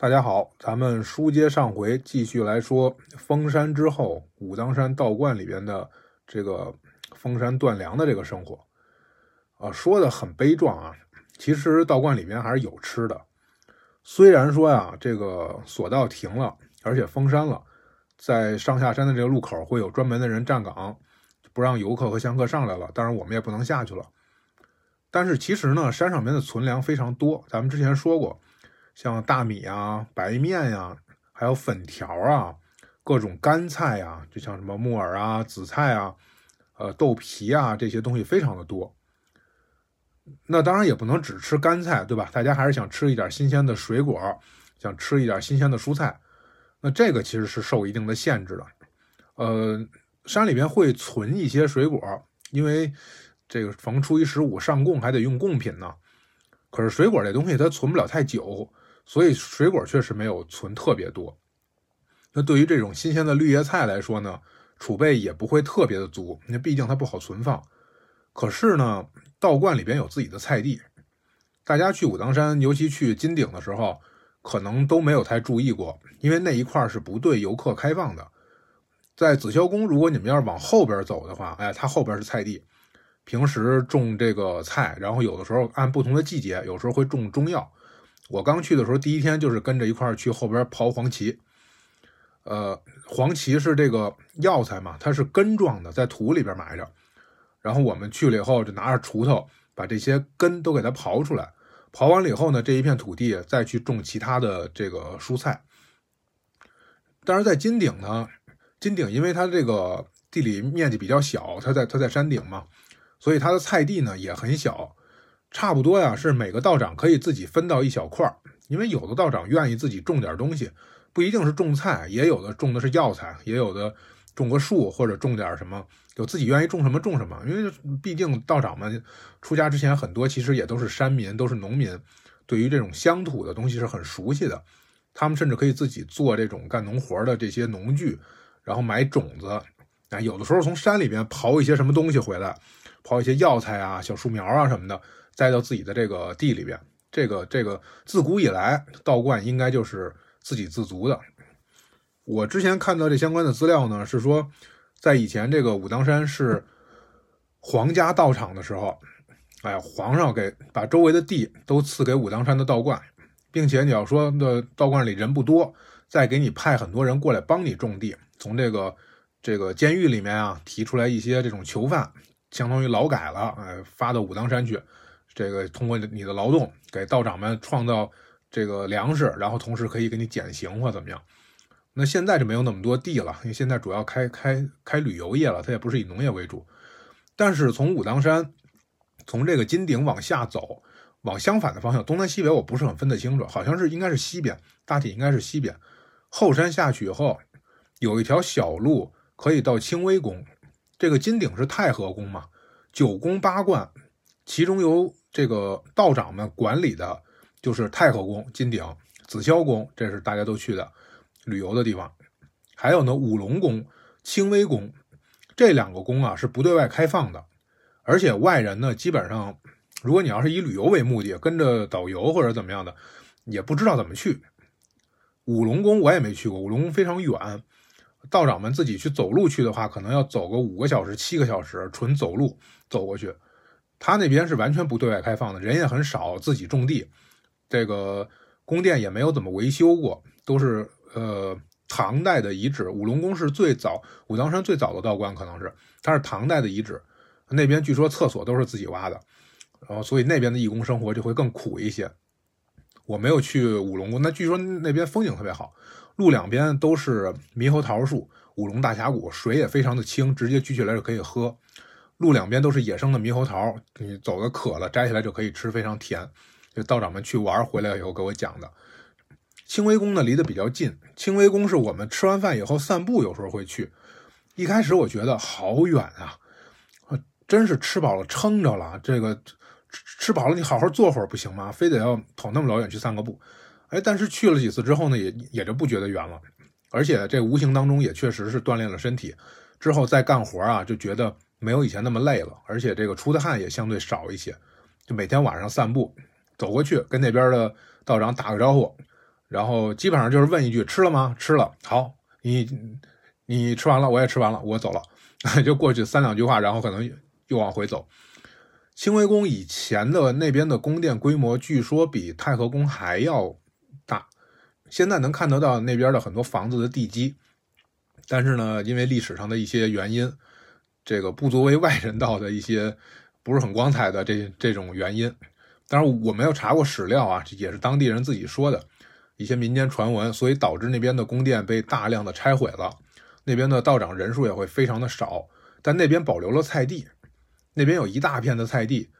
大家好，咱们书接上回，继续来说封山之后武当山道观里边的这个封山断粮的这个生活。啊，说的很悲壮啊，其实道观里边还是有吃的。虽然说呀，这个索道停了，而且封山了，在上下山的这个路口会有专门的人站岗，不让游客和香客上来了。当然，我们也不能下去了。但是其实呢，山上面的存粮非常多，咱们之前说过。像大米啊、白面呀，还有粉条啊，各种干菜呀，就像什么木耳啊、紫菜啊、呃豆皮啊这些东西非常的多。那当然也不能只吃干菜，对吧？大家还是想吃一点新鲜的水果，想吃一点新鲜的蔬菜。那这个其实是受一定的限制的。呃，山里边会存一些水果，因为这个逢初一十五上供还得用贡品呢。可是水果这东西它存不了太久。所以水果确实没有存特别多。那对于这种新鲜的绿叶菜来说呢，储备也不会特别的足，那毕竟它不好存放。可是呢，道观里边有自己的菜地，大家去武当山，尤其去金顶的时候，可能都没有太注意过，因为那一块是不对游客开放的。在紫霄宫，如果你们要是往后边走的话，哎，它后边是菜地，平时种这个菜，然后有的时候按不同的季节，有时候会种中药。我刚去的时候，第一天就是跟着一块儿去后边刨黄芪。呃，黄芪是这个药材嘛，它是根状的，在土里边埋着。然后我们去了以后，就拿着锄头把这些根都给它刨出来。刨完了以后呢，这一片土地再去种其他的这个蔬菜。但是在金顶呢，金顶因为它这个地理面积比较小，它在它在山顶嘛，所以它的菜地呢也很小。差不多呀，是每个道长可以自己分到一小块儿，因为有的道长愿意自己种点东西，不一定是种菜，也有的种的是药材，也有的种个树或者种点什么，有自己愿意种什么种什么。因为毕竟道长们出家之前很多其实也都是山民，都是农民，对于这种乡土的东西是很熟悉的。他们甚至可以自己做这种干农活的这些农具，然后买种子，啊，有的时候从山里边刨一些什么东西回来，刨一些药材啊、小树苗啊什么的。栽到自己的这个地里边，这个这个自古以来道观应该就是自给自足的。我之前看到这相关的资料呢，是说在以前这个武当山是皇家道场的时候，哎，皇上给把周围的地都赐给武当山的道观，并且你要说的道观里人不多，再给你派很多人过来帮你种地，从这个这个监狱里面啊提出来一些这种囚犯，相当于劳改了，哎，发到武当山去。这个通过你的劳动给道长们创造这个粮食，然后同时可以给你减刑或怎么样？那现在就没有那么多地了，因为现在主要开开开旅游业了，它也不是以农业为主。但是从武当山从这个金顶往下走，往相反的方向，东南西北我不是很分得清楚，好像是应该是西边，大体应该是西边。后山下去以后，有一条小路可以到清微宫。这个金顶是太和宫嘛，九宫八观，其中有。这个道长们管理的，就是太和宫、金顶、紫霄宫，这是大家都去的旅游的地方。还有呢，五龙宫、清微宫，这两个宫啊是不对外开放的，而且外人呢，基本上，如果你要是以旅游为目的，跟着导游或者怎么样的，也不知道怎么去。五龙宫我也没去过，五龙宫非常远，道长们自己去走路去的话，可能要走个五个小时、七个小时，纯走路走过去。他那边是完全不对外开放的，人也很少，自己种地，这个宫殿也没有怎么维修过，都是呃唐代的遗址。五龙宫是最早武当山最早的道观，可能是它是唐代的遗址。那边据说厕所都是自己挖的，然后所以那边的义工生活就会更苦一些。我没有去五龙宫，那据说那边风景特别好，路两边都是猕猴桃树，五龙大峡谷，水也非常的清，直接举起来就可以喝。路两边都是野生的猕猴桃，你走的渴了，摘下来就可以吃，非常甜。这道长们去玩回来以后给我讲的。清微宫呢离得比较近，清微宫是我们吃完饭以后散步，有时候会去。一开始我觉得好远啊，真是吃饱了撑着了。这个吃饱了你好好坐会儿不行吗？非得要跑那么老远去散个步？哎，但是去了几次之后呢，也也就不觉得远了。而且这无形当中也确实是锻炼了身体，之后再干活啊，就觉得。没有以前那么累了，而且这个出的汗也相对少一些。就每天晚上散步，走过去跟那边的道长打个招呼，然后基本上就是问一句吃了吗？吃了，好，你你吃完了，我也吃完了，我走了，就过去三两句话，然后可能又往回走。清微宫以前的那边的宫殿规模，据说比太和宫还要大。现在能看得到那边的很多房子的地基，但是呢，因为历史上的一些原因，这个不足为外人道的一些不是很光彩的这这种原因。当然，我没有查过史料啊，也是当地人自己说的一些民间传闻，所以导致那边的宫殿被大量的拆毁了，那边的道长人数也会非常的少。但那边保留了菜地，那边有一大片的菜地，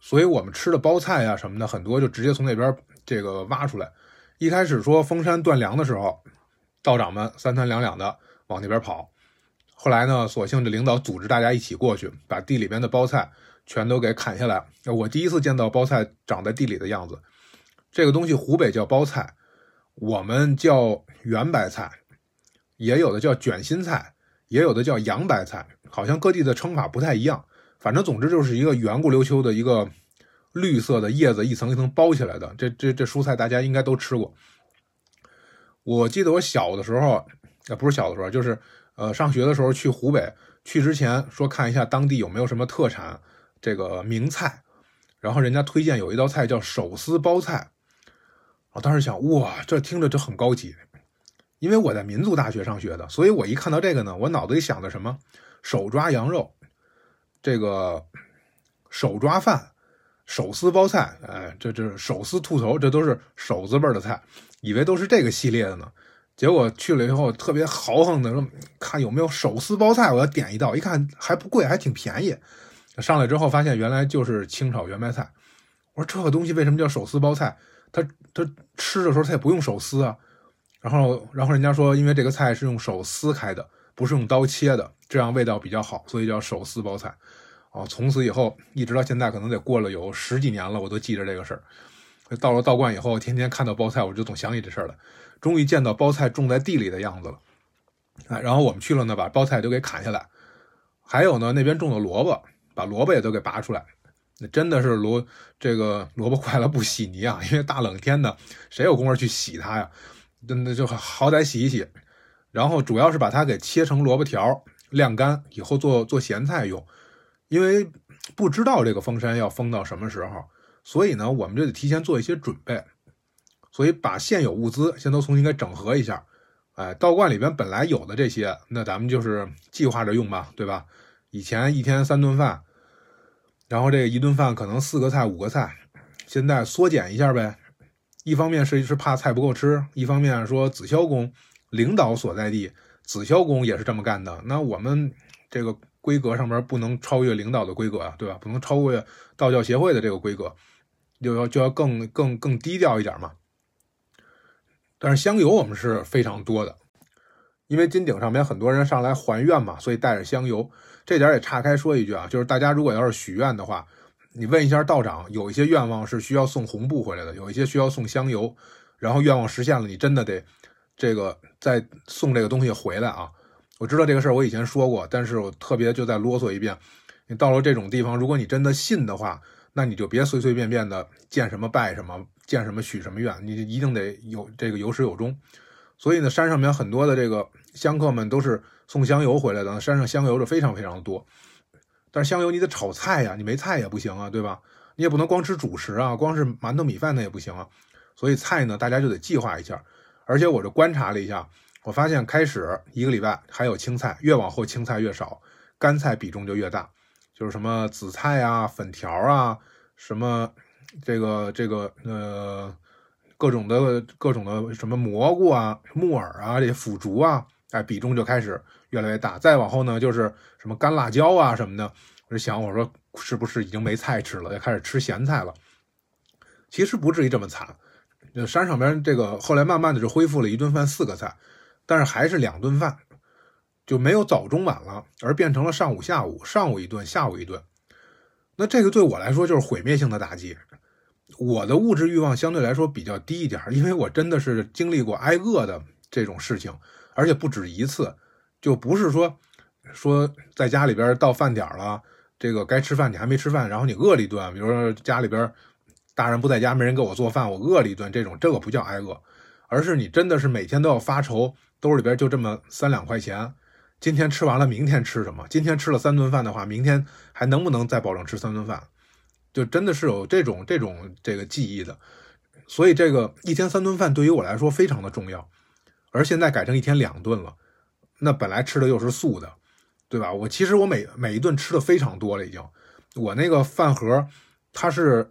所以我们吃的包菜啊什么的很多就直接从那边这个挖出来。一开始说封山断粮的时候，道长们三三两两的往那边跑。后来呢，索性这领导组织大家一起过去，把地里边的包菜全都给砍下来。我第一次见到包菜长在地里的样子。这个东西湖北叫包菜，我们叫圆白菜，也有的叫卷心菜，也有的叫洋白菜，好像各地的称法不太一样。反正总之就是一个圆咕溜秋的一个。绿色的叶子一层一层包起来的，这这这蔬菜大家应该都吃过。我记得我小的时候，啊不是小的时候，就是呃上学的时候去湖北，去之前说看一下当地有没有什么特产这个名菜，然后人家推荐有一道菜叫手撕包菜，我当时想哇，这听着就很高级，因为我在民族大学上学的，所以我一看到这个呢，我脑子里想的什么手抓羊肉，这个手抓饭。手撕包菜，哎，这这手撕兔头，这都是手字辈的菜，以为都是这个系列的呢。结果去了以后，特别豪横的说，看有没有手撕包菜，我要点一道。一看还不贵，还挺便宜。上来之后发现原来就是清炒圆白菜。我说这个东西为什么叫手撕包菜？他他吃的时候他也不用手撕啊。然后然后人家说，因为这个菜是用手撕开的，不是用刀切的，这样味道比较好，所以叫手撕包菜。哦，从此以后一直到现在，可能得过了有十几年了，我都记着这个事儿。到了道观以后，天天看到包菜，我就总想起这事儿了。终于见到包菜种在地里的样子了。哎，然后我们去了呢，把包菜都给砍下来。还有呢，那边种的萝卜，把萝卜也都给拔出来。那真的是萝这个萝卜快了不洗泥啊，因为大冷天的，谁有功夫去洗它呀？真的就好歹洗一洗。然后主要是把它给切成萝卜条，晾干以后做做咸菜用。因为不知道这个封山要封到什么时候，所以呢，我们就得提前做一些准备，所以把现有物资先都重新给整合一下。哎，道观里边本来有的这些，那咱们就是计划着用吧，对吧？以前一天三顿饭，然后这个一顿饭可能四个菜五个菜，现在缩减一下呗。一方面是是怕菜不够吃，一方面说紫霄宫领导所在地，紫霄宫也是这么干的。那我们这个。规格上面不能超越领导的规格啊，对吧？不能超越道教协会的这个规格，就要就要更更更低调一点嘛。但是香油我们是非常多的，因为金顶上面很多人上来还愿嘛，所以带着香油。这点也岔开说一句啊，就是大家如果要是许愿的话，你问一下道长，有一些愿望是需要送红布回来的，有一些需要送香油，然后愿望实现了，你真的得这个再送这个东西回来啊。我知道这个事儿，我以前说过，但是我特别就再啰嗦一遍。你到了这种地方，如果你真的信的话，那你就别随随便便的见什么拜什么，见什么许什么愿，你一定得有这个有始有终。所以呢，山上面很多的这个香客们都是送香油回来的，山上香油是非常非常多。但是香油你得炒菜呀，你没菜也不行啊，对吧？你也不能光吃主食啊，光是馒头米饭那也不行啊。所以菜呢，大家就得计划一下。而且我这观察了一下。我发现开始一个礼拜还有青菜，越往后青菜越少，干菜比重就越大，就是什么紫菜啊、粉条啊，什么这个这个呃各种的各种的什么蘑菇啊、木耳啊这些腐竹啊，哎比重就开始越来越大。再往后呢，就是什么干辣椒啊什么的，我就想我说是不是已经没菜吃了，要开始吃咸菜了？其实不至于这么惨，山上边这个后来慢慢的就恢复了一顿饭四个菜。但是还是两顿饭，就没有早中晚了，而变成了上午下午，上午一顿，下午一顿。那这个对我来说就是毁灭性的打击。我的物质欲望相对来说比较低一点，因为我真的是经历过挨饿的这种事情，而且不止一次。就不是说说在家里边到饭点了，这个该吃饭你还没吃饭，然后你饿了一顿。比如说家里边大人不在家，没人给我做饭，我饿了一顿，这种这个不叫挨饿。而是你真的是每天都要发愁，兜里边就这么三两块钱，今天吃完了，明天吃什么？今天吃了三顿饭的话，明天还能不能再保证吃三顿饭？就真的是有这种这种这个记忆的。所以这个一天三顿饭对于我来说非常的重要，而现在改成一天两顿了，那本来吃的又是素的，对吧？我其实我每每一顿吃的非常多了，已经。我那个饭盒，它是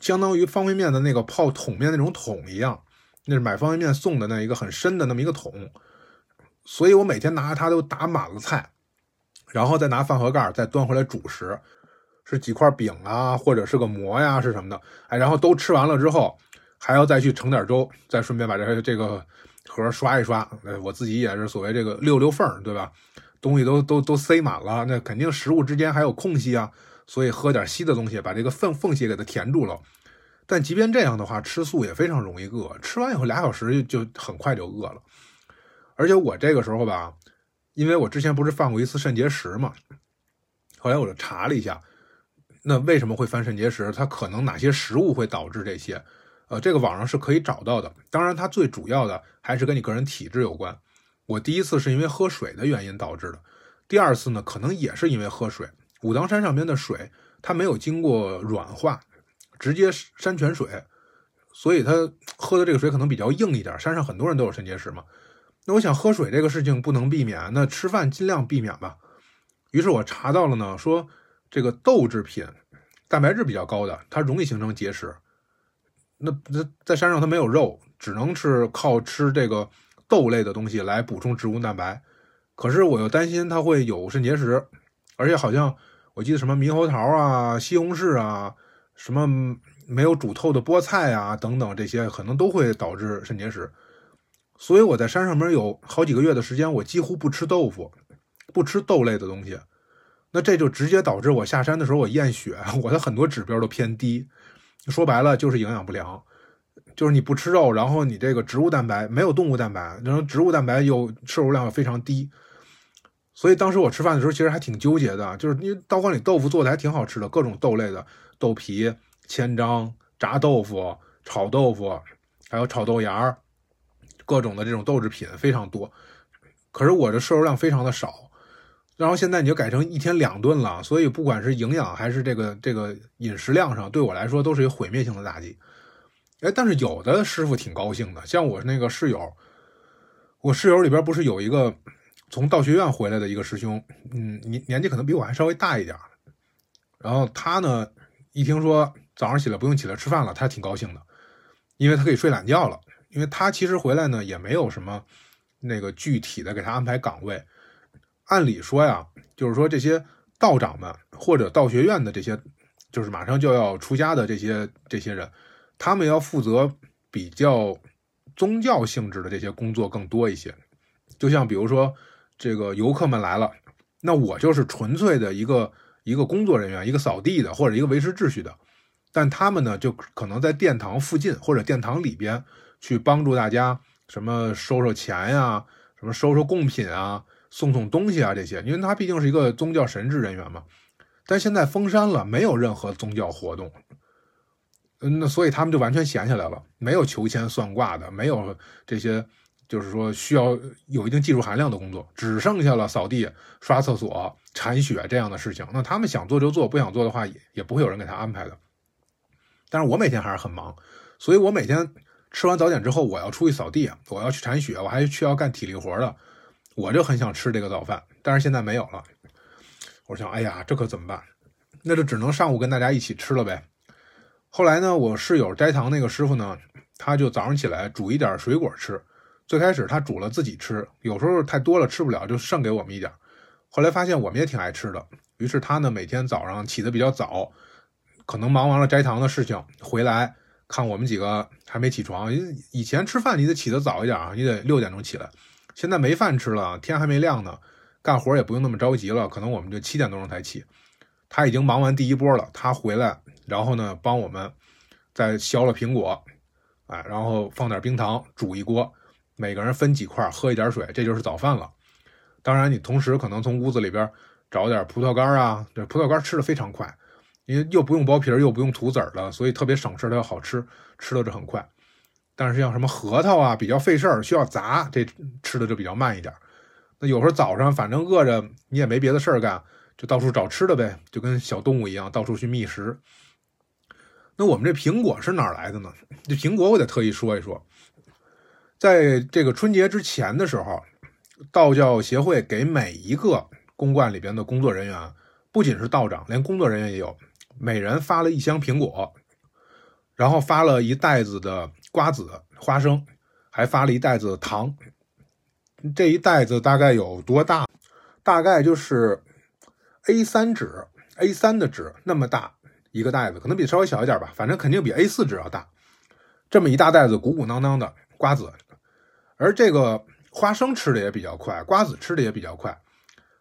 相当于方便面的那个泡桶面那种桶一样，那是买方便面送的那一个很深的那么一个桶，所以我每天拿着它都打满了菜，然后再拿饭盒盖再端回来主食。是几块饼啊，或者是个馍呀，是什么的？哎，然后都吃完了之后，还要再去盛点粥，再顺便把这这个盒刷一刷。哎，我自己也是所谓这个溜溜缝，对吧？东西都都都塞满了，那肯定食物之间还有空隙啊，所以喝点稀的东西，把这个缝缝隙给它填住了。但即便这样的话，吃素也非常容易饿，吃完以后俩小时就很快就饿了。而且我这个时候吧，因为我之前不是犯过一次肾结石嘛，后来我就查了一下。那为什么会翻肾结石？它可能哪些食物会导致这些？呃，这个网上是可以找到的。当然，它最主要的还是跟你个人体质有关。我第一次是因为喝水的原因导致的，第二次呢，可能也是因为喝水。武当山上边的水，它没有经过软化，直接山泉水，所以它喝的这个水可能比较硬一点。山上很多人都有肾结石嘛。那我想喝水这个事情不能避免，那吃饭尽量避免吧。于是我查到了呢，说。这个豆制品，蛋白质比较高的，它容易形成结石。那那在山上它没有肉，只能是靠吃这个豆类的东西来补充植物蛋白。可是我又担心它会有肾结石，而且好像我记得什么猕猴桃啊、西红柿啊、什么没有煮透的菠菜啊等等这些，可能都会导致肾结石。所以我在山上面有好几个月的时间，我几乎不吃豆腐，不吃豆类的东西。那这就直接导致我下山的时候我验血，我的很多指标都偏低。说白了就是营养不良，就是你不吃肉，然后你这个植物蛋白没有动物蛋白，然后植物蛋白又摄入量又非常低。所以当时我吃饭的时候其实还挺纠结的，就是因为道观里豆腐做的还挺好吃的，各种豆类的豆皮、千张、炸豆腐、炒豆腐，还有炒豆芽儿，各种的这种豆制品非常多。可是我的摄入量非常的少。然后现在你就改成一天两顿了，所以不管是营养还是这个这个饮食量上，对我来说都是一个毁灭性的打击。哎，但是有的师傅挺高兴的，像我那个室友，我室友里边不是有一个从道学院回来的一个师兄，嗯，年年纪可能比我还稍微大一点。然后他呢，一听说早上起来不用起来吃饭了，他挺高兴的，因为他可以睡懒觉了。因为他其实回来呢，也没有什么那个具体的给他安排岗位。按理说呀，就是说这些道长们或者道学院的这些，就是马上就要出家的这些这些人，他们要负责比较宗教性质的这些工作更多一些。就像比如说这个游客们来了，那我就是纯粹的一个一个工作人员，一个扫地的或者一个维持秩序的。但他们呢，就可能在殿堂附近或者殿堂里边去帮助大家，什么收收钱呀，什么收收贡品啊。送送东西啊，这些，因为他毕竟是一个宗教神职人员嘛。但现在封山了，没有任何宗教活动，嗯，那所以他们就完全闲下来了，没有求签算卦的，没有这些，就是说需要有一定技术含量的工作，只剩下了扫地、刷厕所、铲雪这样的事情。那他们想做就做，不想做的话，也也不会有人给他安排的。但是我每天还是很忙，所以我每天吃完早点之后，我要出去扫地，我要去铲雪，我还需要干体力活的。我就很想吃这个早饭，但是现在没有了。我想，哎呀，这可怎么办？那就只能上午跟大家一起吃了呗。后来呢，我室友斋堂那个师傅呢，他就早上起来煮一点水果吃。最开始他煮了自己吃，有时候太多了吃不了，就剩给我们一点。后来发现我们也挺爱吃的，于是他呢每天早上起得比较早，可能忙完了斋堂的事情回来，看我们几个还没起床。以前吃饭你得起得早一点啊，你得六点钟起来。现在没饭吃了，天还没亮呢，干活也不用那么着急了，可能我们就七点多钟才起。他已经忙完第一波了，他回来，然后呢，帮我们再削了苹果，哎，然后放点冰糖，煮一锅，每个人分几块，喝一点水，这就是早饭了。当然，你同时可能从屋子里边找点葡萄干啊，这葡萄干吃的非常快，因为又不用剥皮儿，又不用吐籽儿的，所以特别省事，它又好吃，吃的这很快。但是像什么核桃啊，比较费事儿，需要砸，这吃的就比较慢一点。那有时候早上反正饿着，你也没别的事儿干，就到处找吃的呗，就跟小动物一样，到处去觅食。那我们这苹果是哪儿来的呢？这苹果我得特意说一说，在这个春节之前的时候，道教协会给每一个公观里边的工作人员，不仅是道长，连工作人员也有，每人发了一箱苹果，然后发了一袋子的瓜子、花生，还发了一袋子糖。这一袋子大概有多大？大概就是 A3 纸，A3 的纸那么大。一个袋子可能比稍微小一点吧，反正肯定比 A4 纸要大。这么一大袋子鼓鼓囊囊的瓜子，而这个花生吃的也比较快，瓜子吃的也比较快。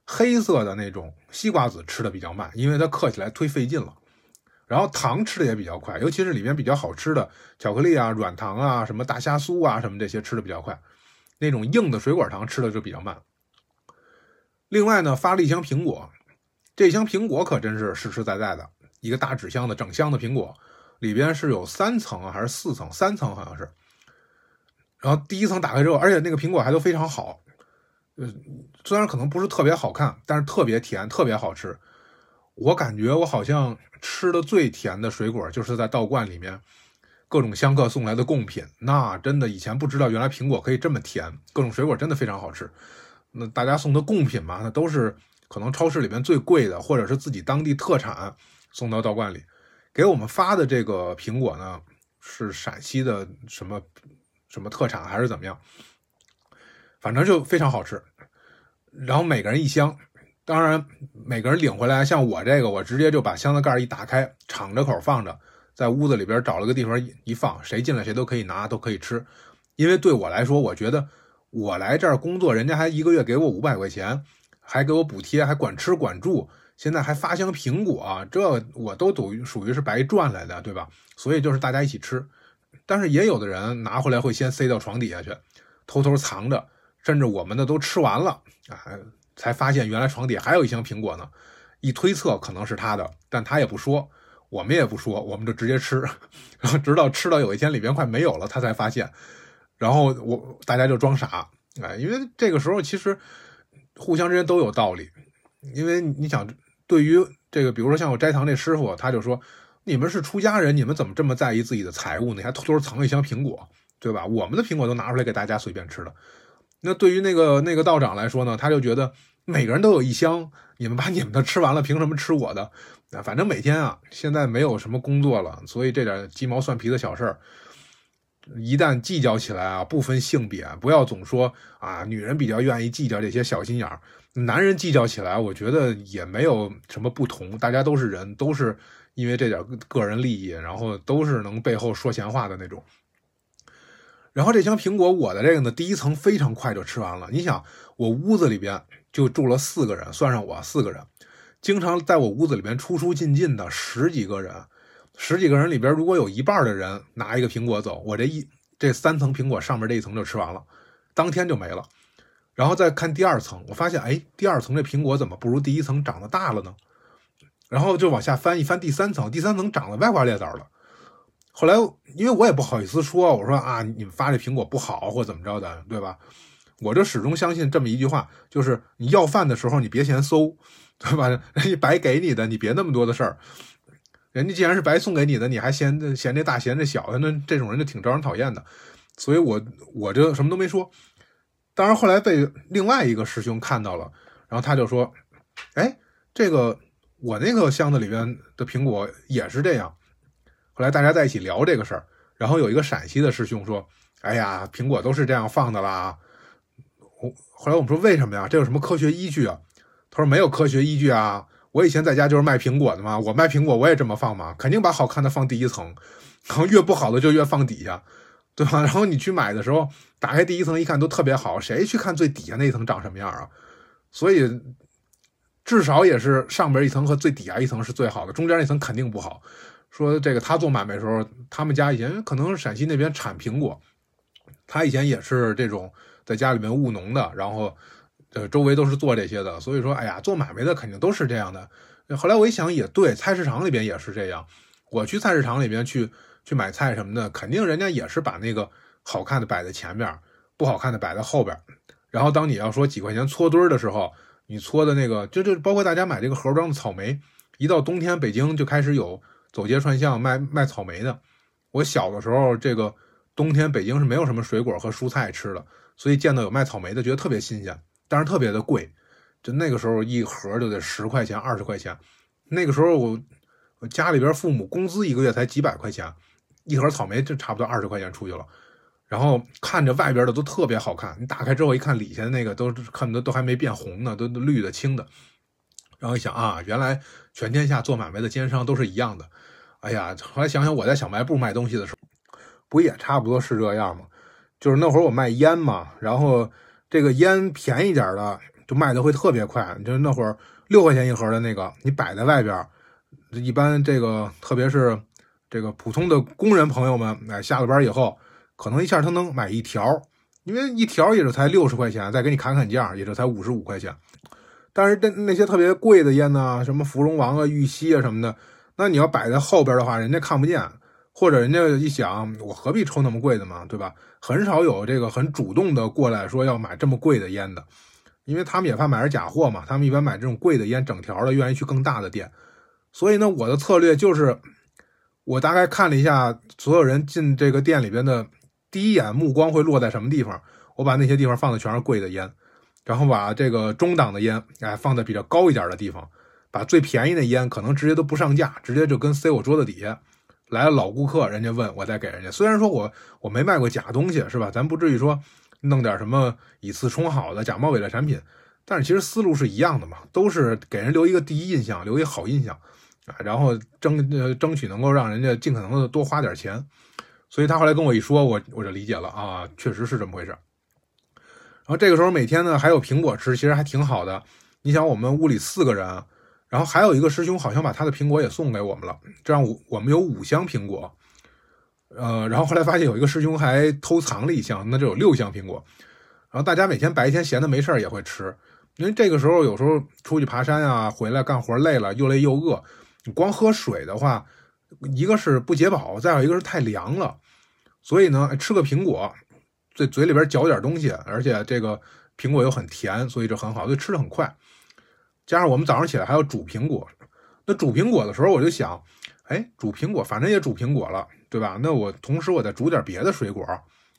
黑色的那种西瓜子吃的比较慢，因为它嗑起来忒费劲了。然后糖吃的也比较快，尤其是里面比较好吃的巧克力啊、软糖啊、什么大虾酥啊什么这些吃的比较快。那种硬的水果糖吃的就比较慢。另外呢，发了一箱苹果，这箱苹果可真是实实在在的。一个大纸箱的整箱的苹果，里边是有三层还是四层？三层好像是。然后第一层打开之后，而且那个苹果还都非常好，呃，虽然可能不是特别好看，但是特别甜，特别好吃。我感觉我好像吃的最甜的水果，就是在道观里面各种香客送来的贡品。那真的以前不知道，原来苹果可以这么甜，各种水果真的非常好吃。那大家送的贡品嘛，那都是可能超市里面最贵的，或者是自己当地特产。送到道观里，给我们发的这个苹果呢，是陕西的什么什么特产还是怎么样？反正就非常好吃。然后每个人一箱，当然每个人领回来，像我这个，我直接就把箱子盖一打开，敞着口放着，在屋子里边找了个地方一放，谁进来谁都可以拿，都可以吃。因为对我来说，我觉得我来这儿工作，人家还一个月给我五百块钱，还给我补贴，还管吃管住。现在还发箱苹果，这我都属于属于是白赚来的，对吧？所以就是大家一起吃，但是也有的人拿回来会先塞到床底下去，偷偷藏着，甚至我们的都吃完了啊，才发现原来床底还有一箱苹果呢。一推测可能是他的，但他也不说，我们也不说，我们就直接吃，然后直到吃到有一天里边快没有了，他才发现，然后我大家就装傻，哎，因为这个时候其实互相之间都有道理，因为你想。对于这个，比如说像我斋堂这师傅，他就说：“你们是出家人，你们怎么这么在意自己的财物呢？还偷偷藏一箱苹果，对吧？我们的苹果都拿出来给大家随便吃了。那对于那个那个道长来说呢，他就觉得每个人都有一箱，你们把你们的吃完了，凭什么吃我的？啊，反正每天啊，现在没有什么工作了，所以这点鸡毛蒜皮的小事儿，一旦计较起来啊，不分性别，不要总说啊，女人比较愿意计较这些小心眼儿。”男人计较起来，我觉得也没有什么不同，大家都是人，都是因为这点个人利益，然后都是能背后说闲话的那种。然后这箱苹果，我的这个呢，第一层非常快就吃完了。你想，我屋子里边就住了四个人，算上我四个人，经常在我屋子里边出出进进的十几个人，十几个人里边如果有一半的人拿一个苹果走，我这一这三层苹果上面这一层就吃完了，当天就没了。然后再看第二层，我发现，哎，第二层这苹果怎么不如第一层长得大了呢？然后就往下翻一翻第三层，第三层长得歪瓜裂枣了。后来，因为我也不好意思说，我说啊，你们发这苹果不好或怎么着的，对吧？我就始终相信这么一句话，就是你要饭的时候你别嫌馊，对吧？人家白给你的，你别那么多的事儿。人家既然是白送给你的，你还嫌嫌这大嫌这小，那这种人就挺招人讨厌的。所以我我就什么都没说。当然，后来被另外一个师兄看到了，然后他就说：“哎，这个我那个箱子里边的苹果也是这样。”后来大家在一起聊这个事儿，然后有一个陕西的师兄说：“哎呀，苹果都是这样放的啦。”后来我们说：“为什么呀？这有什么科学依据啊？”他说：“没有科学依据啊！我以前在家就是卖苹果的嘛，我卖苹果我也这么放嘛，肯定把好看的放第一层，然后越不好的就越放底下。”对吧？然后你去买的时候，打开第一层一看都特别好，谁去看最底下那一层长什么样啊？所以至少也是上边一层和最底下一层是最好的，中间那层肯定不好。说这个他做买卖的时候，他们家以前可能陕西那边产苹果，他以前也是这种在家里面务农的，然后呃周围都是做这些的，所以说哎呀做买卖的肯定都是这样的。后来我一想也对，菜市场里边也是这样，我去菜市场里边去。去买菜什么的，肯定人家也是把那个好看的摆在前面，不好看的摆在后边。然后当你要说几块钱搓堆的时候，你搓的那个就就包括大家买这个盒装的草莓，一到冬天北京就开始有走街串巷卖卖草莓的。我小的时候，这个冬天北京是没有什么水果和蔬菜吃的，所以见到有卖草莓的，觉得特别新鲜，但是特别的贵。就那个时候一盒就得十块钱、二十块钱。那个时候我我家里边父母工资一个月才几百块钱，一盒草莓就差不多二十块钱出去了。然后看着外边的都特别好看，你打开之后一看里下的那个都看的都还没变红呢，都绿的青的。然后一想啊，原来全天下做买卖的奸商都是一样的。哎呀，后来想想我在小卖部卖东西的时候，不也差不多是这样吗？就是那会儿我卖烟嘛，然后这个烟便宜点的就卖的会特别快。就是那会儿六块钱一盒的那个，你摆在外边，一般这个特别是这个普通的工人朋友们，哎，下了班以后。可能一下他能买一条，因为一条也就才六十块钱，再给你砍砍价，也就才五十五块钱。但是那那些特别贵的烟呢，什么芙蓉王啊、玉溪啊什么的，那你要摆在后边的话，人家看不见，或者人家一想，我何必抽那么贵的嘛，对吧？很少有这个很主动的过来说要买这么贵的烟的，因为他们也怕买着假货嘛。他们一般买这种贵的烟，整条的，愿意去更大的店。所以呢，我的策略就是，我大概看了一下所有人进这个店里边的。第一眼目光会落在什么地方？我把那些地方放的全是贵的烟，然后把这个中档的烟，哎，放在比较高一点的地方，把最便宜的烟可能直接都不上架，直接就跟塞我桌子底下。来了老顾客，人家问我再给人家。虽然说我我没卖过假东西，是吧？咱不至于说弄点什么以次充好的假冒伪劣产品，但是其实思路是一样的嘛，都是给人留一个第一印象，留一个好印象啊，然后争呃争取能够让人家尽可能的多花点钱。所以他后来跟我一说，我我就理解了啊，确实是这么回事。然后这个时候每天呢还有苹果吃，其实还挺好的。你想我们屋里四个人，然后还有一个师兄好像把他的苹果也送给我们了，这样我我们有五箱苹果。呃，然后后来发现有一个师兄还偷藏了一箱，那就有六箱苹果。然后大家每天白天闲的没事也会吃，因为这个时候有时候出去爬山啊，回来干活累了，又累又饿，你光喝水的话。一个是不解饱，再有一个是太凉了，所以呢，吃个苹果，嘴嘴里边嚼点东西，而且这个苹果又很甜，所以这很好，所以吃的很快。加上我们早上起来还要煮苹果，那煮苹果的时候，我就想，哎，煮苹果反正也煮苹果了，对吧？那我同时我再煮点别的水果，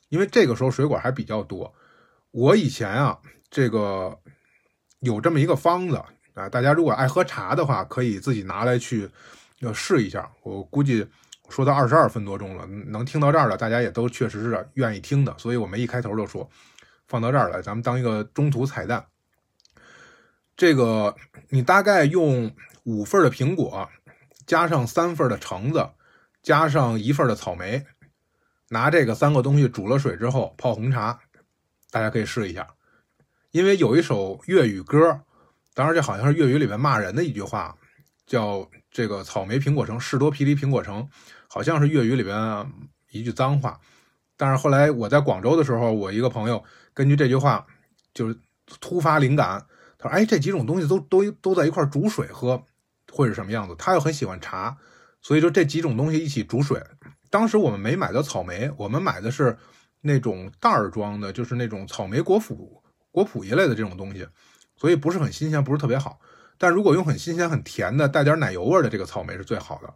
因为这个时候水果还比较多。我以前啊，这个有这么一个方子啊，大家如果爱喝茶的话，可以自己拿来去。要试一下，我估计说到二十二分多钟了，能听到这儿的，大家也都确实是愿意听的，所以我们一开头就说，放到这儿来，咱们当一个中途彩蛋。这个你大概用五份的苹果，加上三份的橙子，加上一份的草莓，拿这个三个东西煮了水之后泡红茶，大家可以试一下。因为有一首粤语歌，当然这好像是粤语里面骂人的一句话，叫。这个草莓苹果城，士多啤梨苹果城，好像是粤语里边一句脏话。但是后来我在广州的时候，我一个朋友根据这句话，就是突发灵感，他说：“哎，这几种东西都都都在一块煮水喝，会是什么样子？”他又很喜欢茶，所以说这几种东西一起煮水。当时我们没买到草莓，我们买的是那种袋儿装的，就是那种草莓果脯果脯一类的这种东西，所以不是很新鲜，不是特别好。但如果用很新鲜、很甜的、带点奶油味的这个草莓是最好的。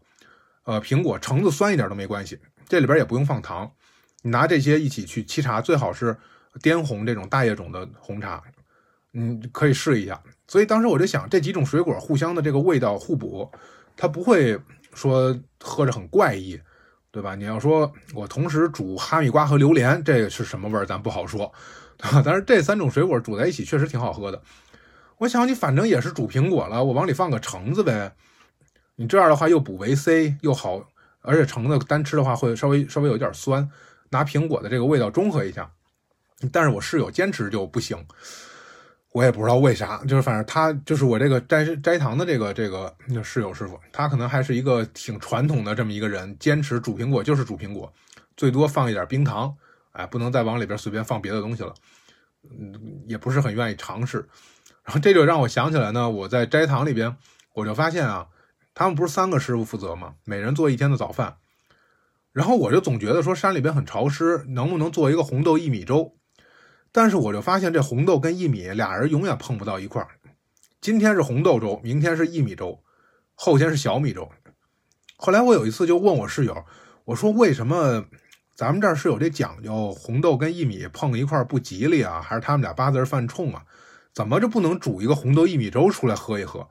呃，苹果、橙子酸一点都没关系，这里边也不用放糖。你拿这些一起去沏茶，最好是滇红这种大叶种的红茶，嗯，可以试一下。所以当时我就想，这几种水果互相的这个味道互补，它不会说喝着很怪异，对吧？你要说我同时煮哈密瓜和榴莲，这是什么味儿，咱不好说。但是这三种水果煮在一起确实挺好喝的。我想你反正也是煮苹果了，我往里放个橙子呗。你这样的话又补维 C 又好，而且橙子单吃的话会稍微稍微有点酸，拿苹果的这个味道中和一下。但是我室友坚持就不行，我也不知道为啥，就是反正他就是我这个摘摘糖的这个这个室友师傅，他可能还是一个挺传统的这么一个人，坚持煮苹果就是煮苹果，最多放一点冰糖，哎，不能再往里边随便放别的东西了。嗯，也不是很愿意尝试。然后这就让我想起来呢，我在斋堂里边，我就发现啊，他们不是三个师傅负责吗？每人做一天的早饭。然后我就总觉得说山里边很潮湿，能不能做一个红豆薏米粥？但是我就发现这红豆跟薏米俩人永远碰不到一块儿。今天是红豆粥，明天是薏米粥，后天是小米粥。后来我有一次就问我室友，我说为什么咱们这儿是有这讲究，红豆跟薏米碰一块儿不吉利啊？还是他们俩八字犯冲啊？怎么就不能煮一个红豆薏米粥出来喝一喝？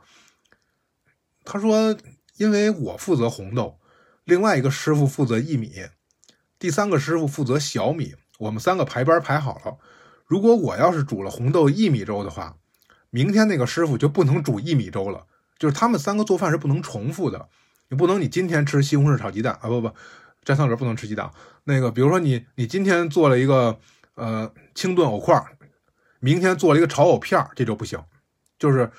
他说，因为我负责红豆，另外一个师傅负责薏米，第三个师傅负责小米，我们三个排班排好了。如果我要是煮了红豆薏米粥的话，明天那个师傅就不能煮薏米粥了。就是他们三个做饭是不能重复的，你不能你今天吃西红柿炒鸡蛋啊，不不，摘桑葚不能吃鸡蛋。那个比如说你你今天做了一个呃清炖藕块，明天做了一个炒藕片这就不行。就是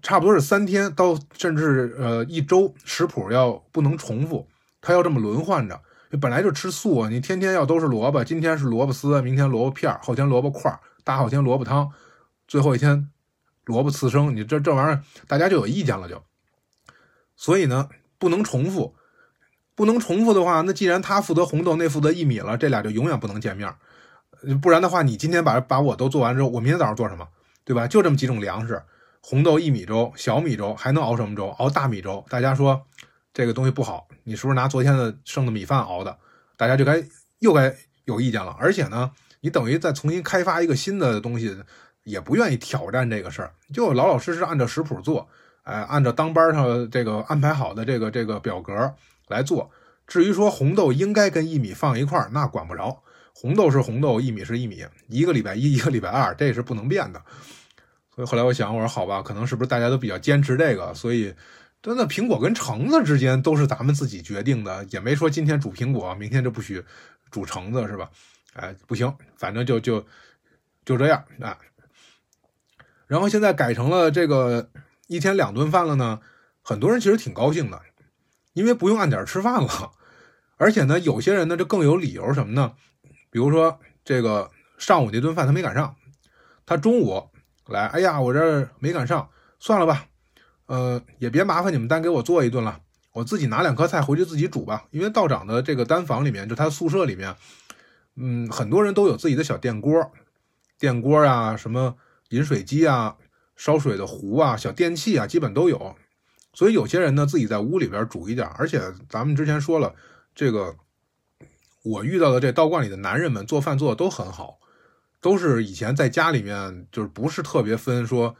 差不多是三天到甚至呃一周食谱要不能重复，它要这么轮换着。本来就吃素，你天天要都是萝卜，今天是萝卜丝，明天萝卜片后天萝卜块大后天萝卜汤，最后一天萝卜刺生，你这这玩意儿大家就有意见了就。所以呢，不能重复，不能重复的话，那既然他负责红豆，那负责薏米了，这俩就永远不能见面。不然的话，你今天把把我都做完之后，我明天早上做什么，对吧？就这么几种粮食：红豆薏米粥、小米粥，还能熬什么粥？熬大米粥。大家说这个东西不好。你是不是拿昨天的剩的米饭熬的？大家就该又该有意见了。而且呢，你等于再重新开发一个新的东西，也不愿意挑战这个事儿，就老老实实按照食谱做，哎，按照当班上这个安排好的这个这个表格来做。至于说红豆应该跟薏米放一块儿，那管不着。红豆是红豆，薏米是薏米，一个礼拜一，一个礼拜二，这是不能变的。所以后来我想，我说好吧，可能是不是大家都比较坚持这个，所以。真的，苹果跟橙子之间都是咱们自己决定的，也没说今天煮苹果，明天就不许煮橙子，是吧？哎，不行，反正就就就这样啊。然后现在改成了这个一天两顿饭了呢，很多人其实挺高兴的，因为不用按点吃饭了。而且呢，有些人呢就更有理由什么呢？比如说这个上午那顿饭他没赶上，他中午来，哎呀，我这没赶上，算了吧。呃，也别麻烦你们单给我做一顿了，我自己拿两颗菜回去自己煮吧。因为道长的这个单房里面，就他宿舍里面，嗯，很多人都有自己的小电锅，电锅啊，什么饮水机啊，烧水的壶啊，小电器啊，基本都有。所以有些人呢，自己在屋里边煮一点。而且咱们之前说了，这个我遇到的这道观里的男人们做饭做的都很好，都是以前在家里面就是不是特别分说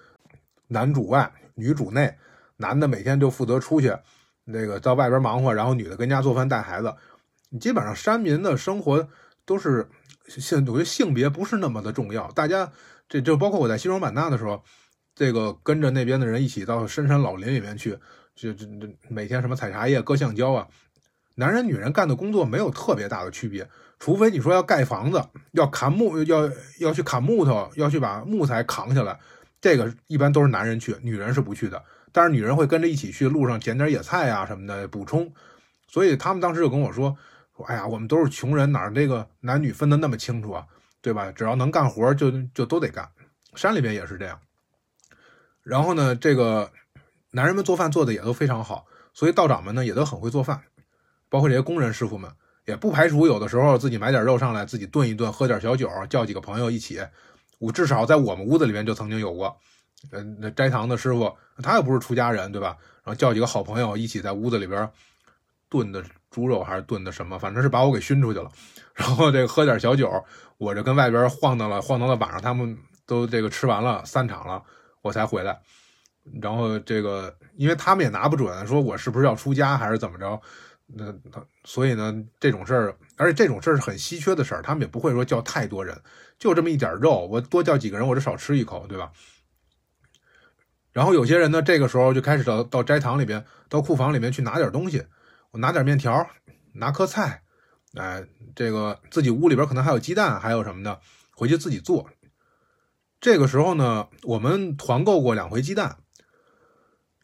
男主外。女主内，男的每天就负责出去，那个到外边忙活，然后女的跟家做饭带孩子。基本上山民的生活都是性，我觉得性别不是那么的重要。大家这就包括我在西双版纳的时候，这个跟着那边的人一起到深山老林里面去，就这这每天什么采茶叶、割橡胶啊，男人女人干的工作没有特别大的区别，除非你说要盖房子，要砍木，要要去砍木头，要去把木材扛下来。这个一般都是男人去，女人是不去的。但是女人会跟着一起去，路上捡点野菜啊什么的补充。所以他们当时就跟我说：“说哎呀，我们都是穷人，哪这个男女分得那么清楚啊？对吧？只要能干活，就就都得干。山里边也是这样。然后呢，这个男人们做饭做的也都非常好，所以道长们呢也都很会做饭，包括这些工人师傅们，也不排除有的时候自己买点肉上来，自己炖一炖，喝点小酒，叫几个朋友一起。”我至少在我们屋子里面就曾经有过，嗯，那斋堂的师傅他又不是出家人，对吧？然后叫几个好朋友一起在屋子里边炖的猪肉还是炖的什么，反正是把我给熏出去了。然后这个喝点小酒，我这跟外边晃荡了晃荡到晚上，他们都这个吃完了散场了，我才回来。然后这个因为他们也拿不准，说我是不是要出家还是怎么着。那他所以呢，这种事儿，而且这种事儿是很稀缺的事儿，他们也不会说叫太多人，就这么一点肉，我多叫几个人，我就少吃一口，对吧？然后有些人呢，这个时候就开始到到斋堂里边，到库房里面去拿点东西，我拿点面条，拿颗菜，哎，这个自己屋里边可能还有鸡蛋，还有什么的，回去自己做。这个时候呢，我们团购过两回鸡蛋，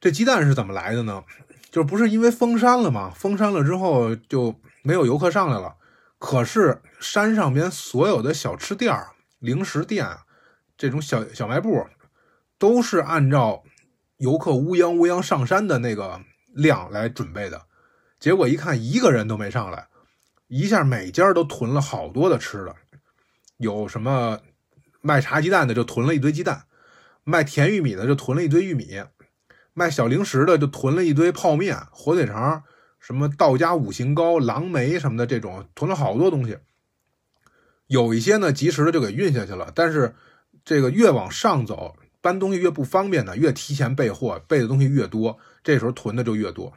这鸡蛋是怎么来的呢？就不是因为封山了吗？封山了之后就没有游客上来了。可是山上边所有的小吃店、零食店，这种小小卖部，都是按照游客乌泱乌泱上山的那个量来准备的。结果一看，一个人都没上来，一下每家都囤了好多的吃的，有什么卖茶鸡蛋的就囤了一堆鸡蛋，卖甜玉米的就囤了一堆玉米，卖小零食的就囤了一堆泡面、火腿肠，什么道家五行糕、狼梅什么的这种，囤了好多东西。有一些呢，及时的就给运下去了，但是这个越往上走，搬东西越不方便的，越提前备货，备的东西越多，这时候囤的就越多。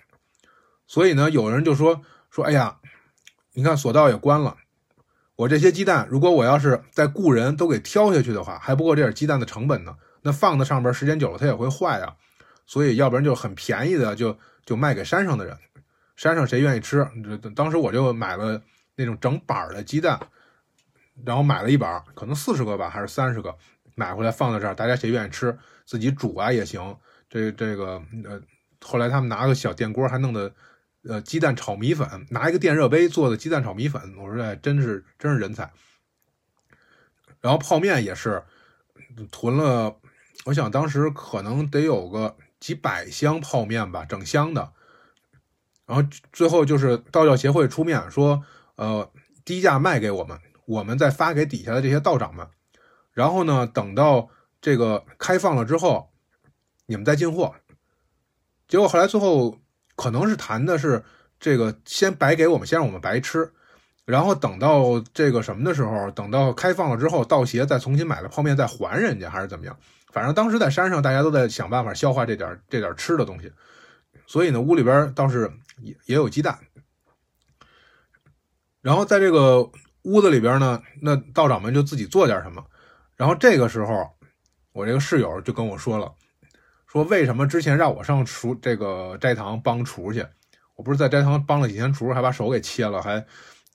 所以呢，有人就说说，哎呀。你看索道也关了，我这些鸡蛋，如果我要是在雇人都给挑下去的话，还不够这点鸡蛋的成本呢。那放在上边时间久了，它也会坏啊。所以要不然就很便宜的，就就卖给山上的人。山上谁愿意吃？当时我就买了那种整板的鸡蛋，然后买了一板，可能四十个吧，还是三十个，买回来放在这儿，大家谁愿意吃，自己煮啊也行。这这个呃，后来他们拿个小电锅，还弄的。呃，鸡蛋炒米粉，拿一个电热杯做的鸡蛋炒米粉，我说哎真是真是人才。然后泡面也是囤了，我想当时可能得有个几百箱泡面吧，整箱的。然后最后就是道教协会出面说，呃，低价卖给我们，我们再发给底下的这些道长们。然后呢，等到这个开放了之后，你们再进货。结果后来最后。可能是谈的是这个，先白给我们，先让我们白吃，然后等到这个什么的时候，等到开放了之后，道协再重新买了泡面再还人家，还是怎么样？反正当时在山上，大家都在想办法消化这点这点吃的东西，所以呢，屋里边倒是也也有鸡蛋。然后在这个屋子里边呢，那道长们就自己做点什么。然后这个时候，我这个室友就跟我说了。说为什么之前让我上厨这个斋堂帮厨去？我不是在斋堂帮了几天厨，还把手给切了，还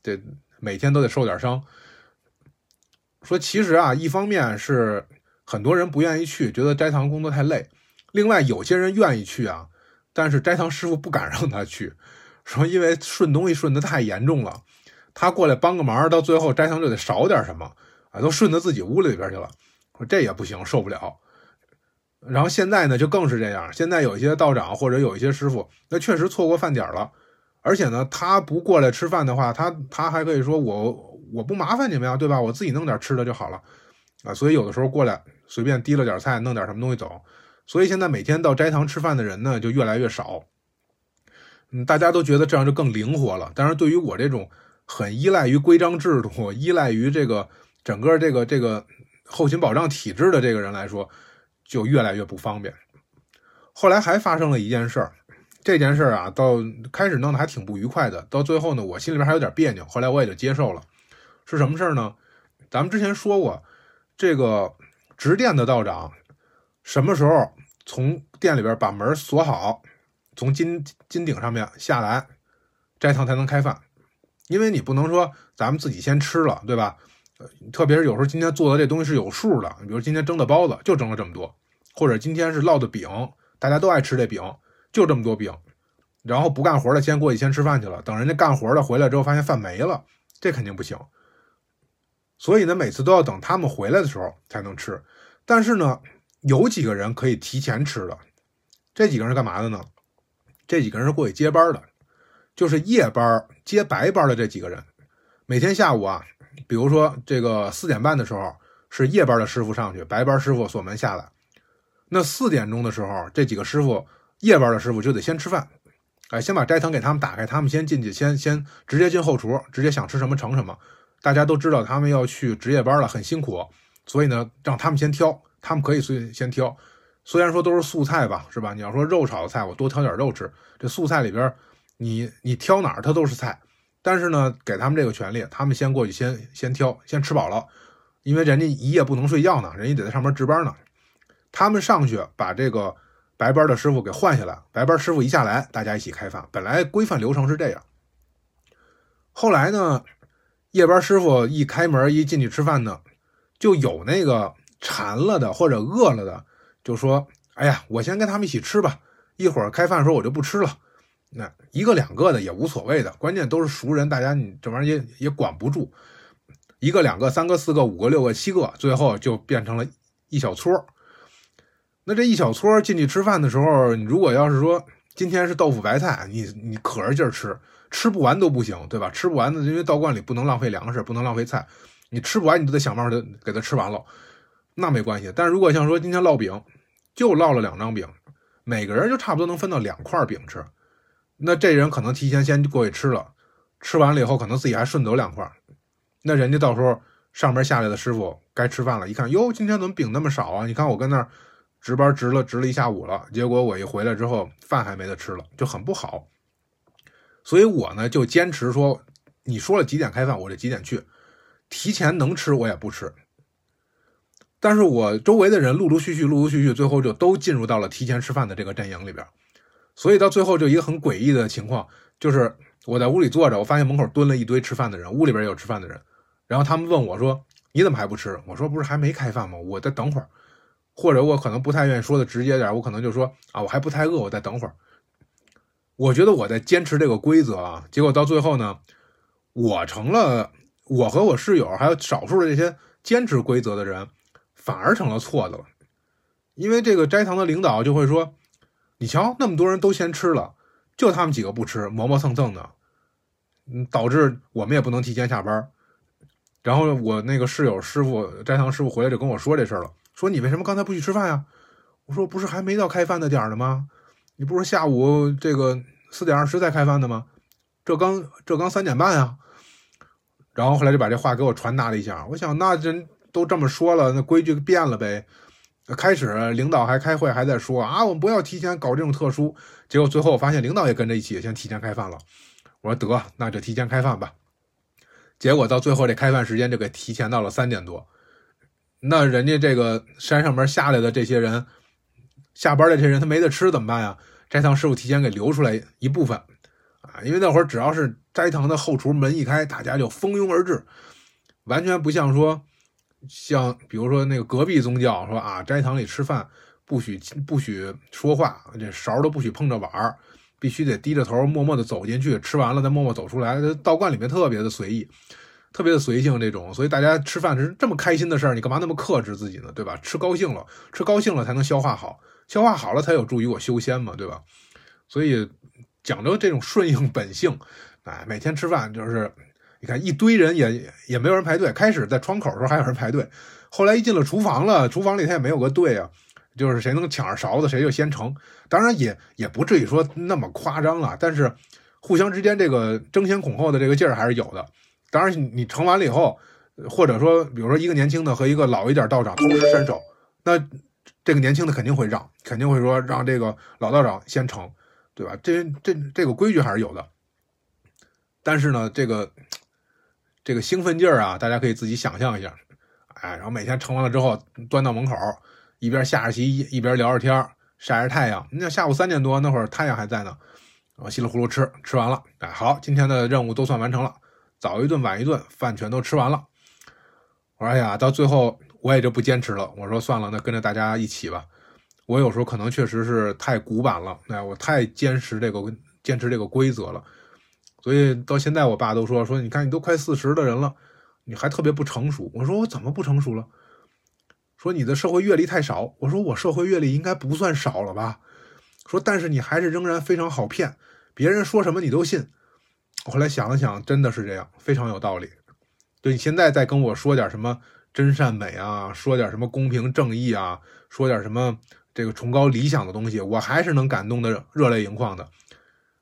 得每天都得受点伤。说其实啊，一方面是很多人不愿意去，觉得斋堂工作太累；另外有些人愿意去啊，但是斋堂师傅不敢让他去，说因为顺东西顺的太严重了，他过来帮个忙，到最后斋堂就得少点什么啊，都顺到自己屋里边去了。说这也不行，受不了。然后现在呢，就更是这样。现在有一些道长或者有一些师傅，那确实错过饭点了，而且呢，他不过来吃饭的话，他他还可以说我我不麻烦你们呀，对吧？我自己弄点吃的就好了啊。所以有的时候过来随便提了点菜，弄点什么东西走。所以现在每天到斋堂吃饭的人呢，就越来越少。嗯，大家都觉得这样就更灵活了。但是对于我这种很依赖于规章制度、依赖于这个整个这个这个后勤保障体制的这个人来说，就越来越不方便。后来还发生了一件事儿，这件事儿啊，到开始弄得还挺不愉快的。到最后呢，我心里边还有点别扭。后来我也就接受了。是什么事儿呢？咱们之前说过，这个执殿的道长什么时候从店里边把门锁好，从金金顶上面下来，斋堂才能开饭。因为你不能说咱们自己先吃了，对吧？特别是有时候今天做的这东西是有数的，比如今天蒸的包子就蒸了这么多，或者今天是烙的饼，大家都爱吃这饼，就这么多饼，然后不干活的先过去先吃饭去了，等人家干活的回来之后发现饭没了，这肯定不行。所以呢，每次都要等他们回来的时候才能吃。但是呢，有几个人可以提前吃的，这几个人是干嘛的呢？这几个人是过去接班的，就是夜班接白班的这几个人，每天下午啊。比如说，这个四点半的时候是夜班的师傅上去，白班师傅锁门下来。那四点钟的时候，这几个师傅，夜班的师傅就得先吃饭，哎，先把斋堂给他们打开，他们先进去，先先直接进后厨，直接想吃什么盛什么。大家都知道他们要去值夜班了，很辛苦，所以呢，让他们先挑，他们可以随先挑。虽然说都是素菜吧，是吧？你要说肉炒的菜，我多挑点肉吃。这素菜里边，你你挑哪儿，它都是菜。但是呢，给他们这个权利，他们先过去，先先挑，先吃饱了，因为人家一夜不能睡觉呢，人家得在上面值班呢。他们上去把这个白班的师傅给换下来，白班师傅一下来，大家一起开饭。本来规范流程是这样，后来呢，夜班师傅一开门一进去吃饭呢，就有那个馋了的或者饿了的，就说：“哎呀，我先跟他们一起吃吧，一会儿开饭的时候我就不吃了。”那一个两个的也无所谓的，关键都是熟人，大家你这玩意儿也也管不住，一个两个三个四个五个六个七个，最后就变成了一小撮那这一小撮进去吃饭的时候，你如果要是说今天是豆腐白菜，你你可着劲儿吃，吃不完都不行，对吧？吃不完的，因为道观里不能浪费粮食，不能浪费菜，你吃不完你都得想办法给它吃完了，那没关系。但是如果像说今天烙饼，就烙了两张饼，每个人就差不多能分到两块饼吃，那这人可能提前先过去吃了，吃完了以后可能自己还顺走两块，那人家到时候上边下来的师傅该吃饭了，一看哟，今天怎么饼那么少啊？你看我跟那儿。值班值了值了一下午了，结果我一回来之后饭还没得吃了，就很不好。所以我呢就坚持说，你说了几点开饭，我就几点去。提前能吃我也不吃。但是我周围的人陆陆续续陆陆续续，最后就都进入到了提前吃饭的这个阵营里边。所以到最后就一个很诡异的情况，就是我在屋里坐着，我发现门口蹲了一堆吃饭的人，屋里边也有吃饭的人。然后他们问我说：“你怎么还不吃？”我说：“不是还没开饭吗？我再等会儿。”或者我可能不太愿意说的直接点，我可能就说啊，我还不太饿，我再等会儿。我觉得我在坚持这个规则啊，结果到最后呢，我成了我和我室友还有少数的这些坚持规则的人，反而成了错的了。因为这个斋堂的领导就会说，你瞧那么多人都先吃了，就他们几个不吃，磨磨蹭蹭的，嗯，导致我们也不能提前下班。然后我那个室友师傅斋堂师傅回来就跟我说这事儿了。说你为什么刚才不去吃饭呀？我说不是还没到开饭的点儿呢吗？你不是下午这个四点二十才开饭的吗？这刚这刚三点半呀。然后后来就把这话给我传达了一下。我想那人都这么说了，那规矩变了呗。开始领导还开会还在说啊，我们不要提前搞这种特殊。结果最后我发现领导也跟着一起先提前开饭了。我说得那就提前开饭吧。结果到最后这开饭时间就给提前到了三点多。那人家这个山上面下来的这些人，下班的这些人，他没得吃怎么办呀？斋堂师傅提前给留出来一部分啊，因为那会儿只要是斋堂的后厨门一开，大家就蜂拥而至，完全不像说，像比如说那个隔壁宗教说啊，斋堂里吃饭不许不许说话，这勺都不许碰着碗儿，必须得低着头默默的走进去，吃完了再默默走出来。道观里面特别的随意。特别的随性这种，所以大家吃饭是这么开心的事儿，你干嘛那么克制自己呢？对吧？吃高兴了，吃高兴了才能消化好，消化好了才有助于我修仙嘛，对吧？所以讲究这种顺应本性，哎，每天吃饭就是，你看一堆人也也没有人排队，开始在窗口的时候还有人排队，后来一进了厨房了，厨房里他也没有个队啊，就是谁能抢着勺子谁就先盛，当然也也不至于说那么夸张啊，但是互相之间这个争先恐后的这个劲儿还是有的。当然，你盛完了以后，或者说，比如说一个年轻的和一个老一点道长同时伸手，那这个年轻的肯定会让，肯定会说让这个老道长先盛，对吧？这这这个规矩还是有的。但是呢，这个这个兴奋劲儿啊，大家可以自己想象一下，哎，然后每天盛完了之后端到门口，一边下着棋一边聊着天晒着太阳。那下午三点多那会儿太阳还在呢，然后稀里糊涂吃，吃完了，哎，好，今天的任务都算完成了。早一顿晚一顿饭全都吃完了，我说哎呀，到最后我也就不坚持了。我说算了，那跟着大家一起吧。我有时候可能确实是太古板了，哎，我太坚持这个坚持这个规则了。所以到现在，我爸都说说，你看你都快四十的人了，你还特别不成熟。我说我怎么不成熟了？说你的社会阅历太少。我说我社会阅历应该不算少了吧？说但是你还是仍然非常好骗，别人说什么你都信。我后来想了想，真的是这样，非常有道理。对你现在再跟我说点什么真善美啊，说点什么公平正义啊，说点什么这个崇高理想的东西，我还是能感动的热泪盈眶的。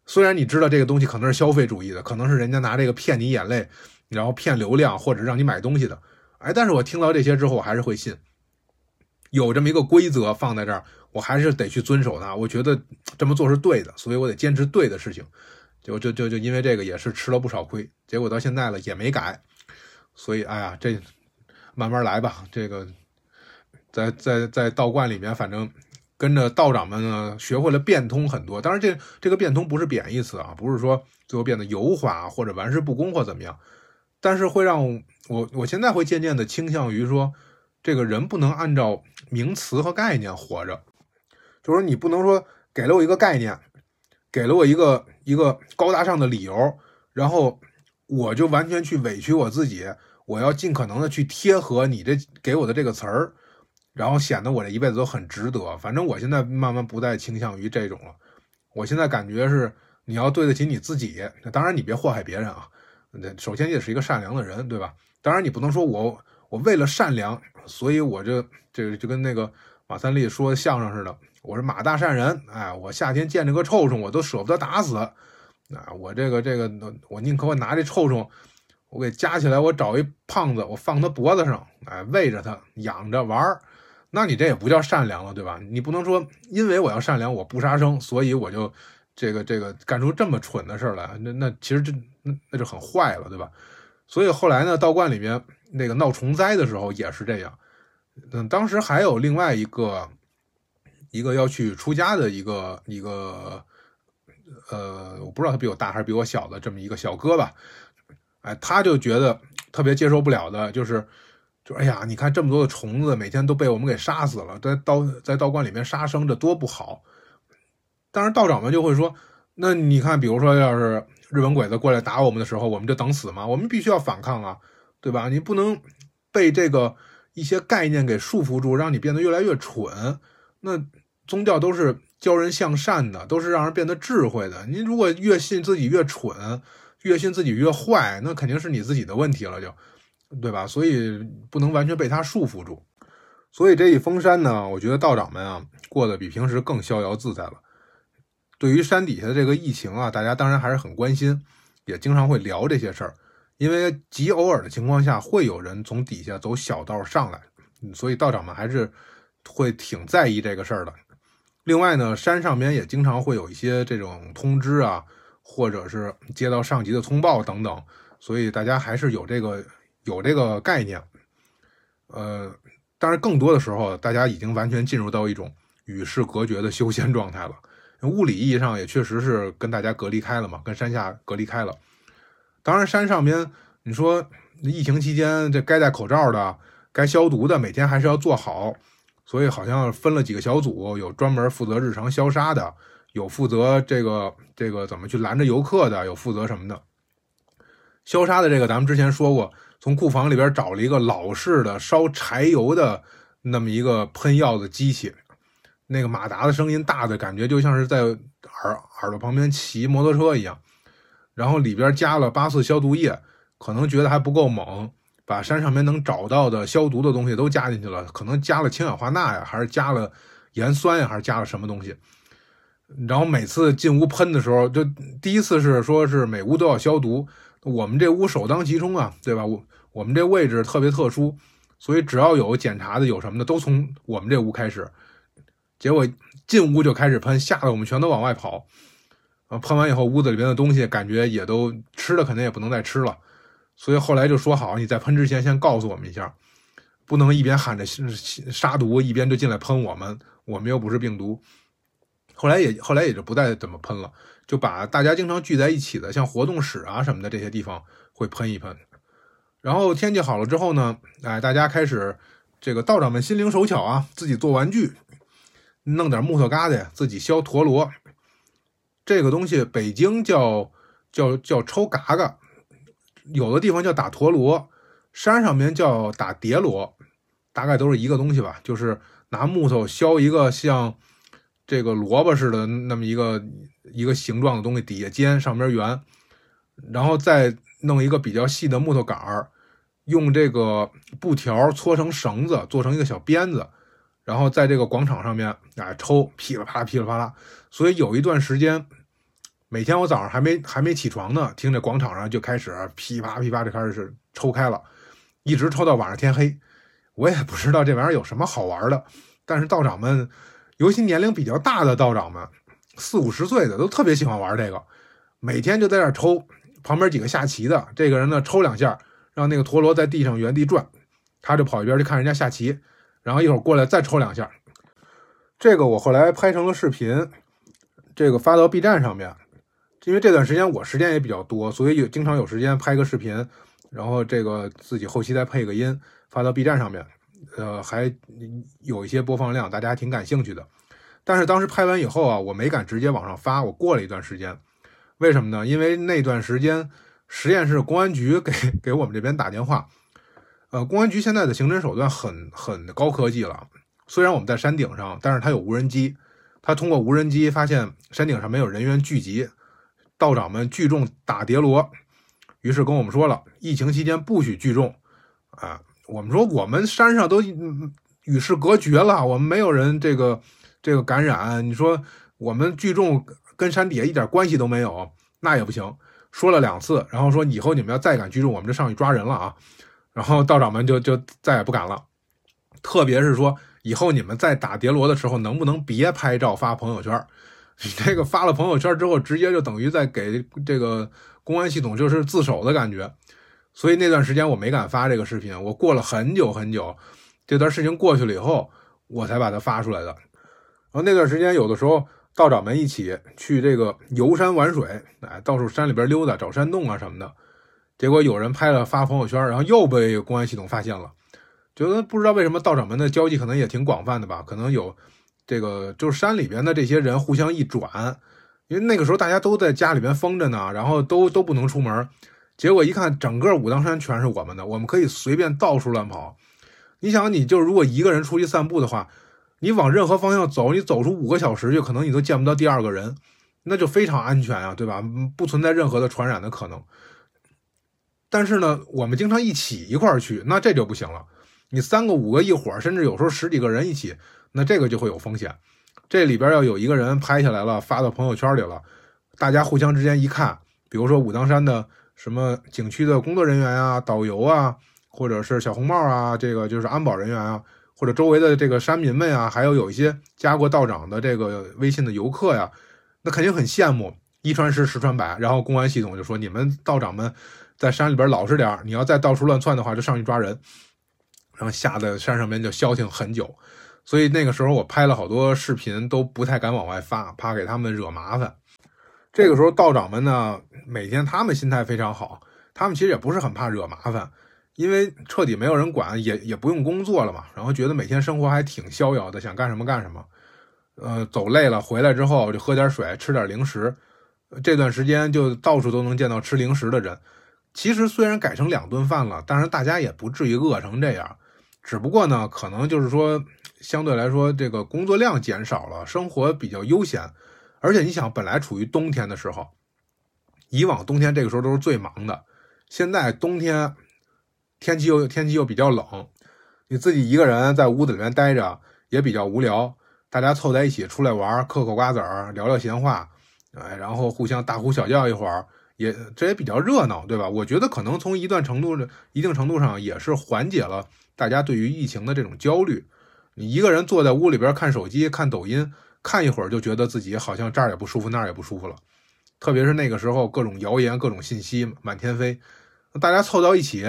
虽然你知道这个东西可能是消费主义的，可能是人家拿这个骗你眼泪，然后骗流量或者让你买东西的，哎，但是我听到这些之后，我还是会信。有这么一个规则放在这儿，我还是得去遵守它。我觉得这么做是对的，所以我得坚持对的事情。就就就就因为这个也是吃了不少亏，结果到现在了也没改，所以哎呀，这慢慢来吧。这个在在在道观里面，反正跟着道长们呢，学会了变通很多。当然，这这个变通不是贬义词啊，不是说最后变得油滑或者玩世不恭或怎么样，但是会让我我现在会渐渐的倾向于说，这个人不能按照名词和概念活着，就是你不能说给了我一个概念。给了我一个一个高大上的理由，然后我就完全去委屈我自己，我要尽可能的去贴合你这给我的这个词儿，然后显得我这一辈子都很值得。反正我现在慢慢不再倾向于这种了，我现在感觉是你要对得起你自己。当然，你别祸害别人啊。那首先，你也是一个善良的人，对吧？当然，你不能说我我为了善良，所以我这这就跟那个马三立说相声似的，我是马大善人。哎，我夏天见着个臭虫，我都舍不得打死。啊，我这个这个，我宁可我拿这臭虫，我给夹起来，我找一胖子，我放他脖子上，哎，喂着他，养着玩儿。那你这也不叫善良了，对吧？你不能说因为我要善良，我不杀生，所以我就这个这个干出这么蠢的事来。那那其实这那那就很坏了，对吧？所以后来呢，道观里面那个闹虫灾的时候也是这样。嗯，当时还有另外一个一个要去出家的一个一个呃，我不知道他比我大还是比我小的这么一个小哥吧。哎，他就觉得特别接受不了的就是。就哎呀，你看这么多的虫子，每天都被我们给杀死了，在道在道观里面杀生，这多不好。当然，道长们就会说：“那你看，比如说，要是日本鬼子过来打我们的时候，我们就等死吗？我们必须要反抗啊，对吧？你不能被这个一些概念给束缚住，让你变得越来越蠢。那宗教都是教人向善的，都是让人变得智慧的。你如果越信自己越蠢，越信自己越坏，那肯定是你自己的问题了，就。”对吧？所以不能完全被他束缚住。所以这一封山呢，我觉得道长们啊过得比平时更逍遥自在了。对于山底下的这个疫情啊，大家当然还是很关心，也经常会聊这些事儿。因为极偶尔的情况下，会有人从底下走小道上来，所以道长们还是会挺在意这个事儿的。另外呢，山上面也经常会有一些这种通知啊，或者是接到上级的通报等等，所以大家还是有这个。有这个概念，呃，但是更多的时候，大家已经完全进入到一种与世隔绝的修仙状态了。物理意义上也确实是跟大家隔离开了嘛，跟山下隔离开了。当然，山上边你说疫情期间这该戴口罩的、该消毒的，每天还是要做好。所以好像分了几个小组，有专门负责日常消杀的，有负责这个这个怎么去拦着游客的，有负责什么的。消杀的这个，咱们之前说过。从库房里边找了一个老式的烧柴油的那么一个喷药的机器，那个马达的声音大的感觉就像是在耳耳朵旁边骑摩托车一样。然后里边加了八四消毒液，可能觉得还不够猛，把山上面能找到的消毒的东西都加进去了，可能加了氢氧化钠呀，还是加了盐酸呀，还是加了什么东西。然后每次进屋喷的时候，就第一次是说是每屋都要消毒，我们这屋首当其冲啊，对吧？我。我们这位置特别特殊，所以只要有检查的、有什么的，都从我们这屋开始。结果进屋就开始喷，吓得我们全都往外跑。啊，喷完以后，屋子里边的东西感觉也都吃的，肯定也不能再吃了。所以后来就说好，你在喷之前先告诉我们一下，不能一边喊着杀毒，一边就进来喷我们。我们又不是病毒。后来也后来也就不再怎么喷了，就把大家经常聚在一起的，像活动室啊什么的这些地方会喷一喷。然后天气好了之后呢，哎，大家开始这个道长们心灵手巧啊，自己做玩具，弄点木头疙瘩，自己削陀螺。这个东西北京叫叫叫抽嘎嘎，有的地方叫打陀螺，山上面叫打叠螺，大概都是一个东西吧，就是拿木头削一个像这个萝卜似的那么一个一个形状的东西，底下尖，上边圆，然后再弄一个比较细的木头杆儿。用这个布条搓成绳子，做成一个小鞭子，然后在这个广场上面啊抽，噼里啪啦，噼里啪啦。所以有一段时间，每天我早上还没还没起床呢，听着广场上就开始噼啪噼啪就开始抽开了，一直抽到晚上天黑。我也不知道这玩意儿有什么好玩的，但是道长们，尤其年龄比较大的道长们，四五十岁的都特别喜欢玩这个，每天就在这抽。旁边几个下棋的，这个人呢抽两下。让那个陀螺在地上原地转，他就跑一边去看人家下棋，然后一会儿过来再抽两下。这个我后来拍成了视频，这个发到 B 站上面。因为这段时间我时间也比较多，所以有经常有时间拍个视频，然后这个自己后期再配个音发到 B 站上面，呃，还有一些播放量，大家还挺感兴趣的。但是当时拍完以后啊，我没敢直接往上发，我过了一段时间，为什么呢？因为那段时间。实验室公安局给 给我们这边打电话，呃，公安局现在的刑侦手段很很高科技了。虽然我们在山顶上，但是它有无人机，它通过无人机发现山顶上没有人员聚集，道长们聚众打叠罗，于是跟我们说了，疫情期间不许聚众啊。我们说我们山上都与世隔绝了，我们没有人这个这个感染。你说我们聚众跟山底下一点关系都没有，那也不行。说了两次，然后说以后你们要再敢聚众，我们就上去抓人了啊。然后道长们就就再也不敢了，特别是说以后你们在打叠罗的时候，能不能别拍照发朋友圈？这个发了朋友圈之后，直接就等于在给这个公安系统就是自首的感觉。所以那段时间我没敢发这个视频，我过了很久很久，这段事情过去了以后，我才把它发出来的。然后那段时间有的时候道长们一起去这个游山玩水，哎，到处山里边溜达找山洞啊什么的，结果有人拍了发朋友圈，然后又被公安系统发现了。觉得不知道为什么道长们的交际可能也挺广泛的吧，可能有这个就是山里边的这些人互相一转，因为那个时候大家都在家里边封着呢，然后都都不能出门。结果一看，整个武当山全是我们的，我们可以随便到处乱跑。你想，你就如果一个人出去散步的话，你往任何方向走，你走出五个小时去，可能你都见不到第二个人，那就非常安全啊，对吧？不存在任何的传染的可能。但是呢，我们经常一起一块儿去，那这就不行了。你三个、五个一伙，甚至有时候十几个人一起，那这个就会有风险。这里边要有一个人拍下来了，发到朋友圈里了，大家互相之间一看，比如说武当山的。什么景区的工作人员啊、导游啊，或者是小红帽啊，这个就是安保人员啊，或者周围的这个山民们啊，还有有一些加过道长的这个微信的游客呀，那肯定很羡慕，一传十，十传百，然后公安系统就说你们道长们在山里边老实点你要再到处乱窜的话，就上去抓人，然后吓得山上面就消停很久，所以那个时候我拍了好多视频，都不太敢往外发，怕给他们惹麻烦。这个时候道长们呢，每天他们心态非常好，他们其实也不是很怕惹麻烦，因为彻底没有人管，也也不用工作了嘛，然后觉得每天生活还挺逍遥的，想干什么干什么。呃，走累了回来之后就喝点水，吃点零食，这段时间就到处都能见到吃零食的人。其实虽然改成两顿饭了，但是大家也不至于饿成这样，只不过呢，可能就是说相对来说这个工作量减少了，生活比较悠闲。而且你想，本来处于冬天的时候，以往冬天这个时候都是最忙的。现在冬天天气又天气又比较冷，你自己一个人在屋子里面待着也比较无聊。大家凑在一起出来玩，嗑嗑瓜子儿，聊聊闲话，哎，然后互相大呼小叫一会儿，也这也比较热闹，对吧？我觉得可能从一段程度一定程度上也是缓解了大家对于疫情的这种焦虑。你一个人坐在屋里边看手机、看抖音。看一会儿就觉得自己好像这儿也不舒服，那儿也不舒服了，特别是那个时候各种谣言、各种信息满天飞，大家凑到一起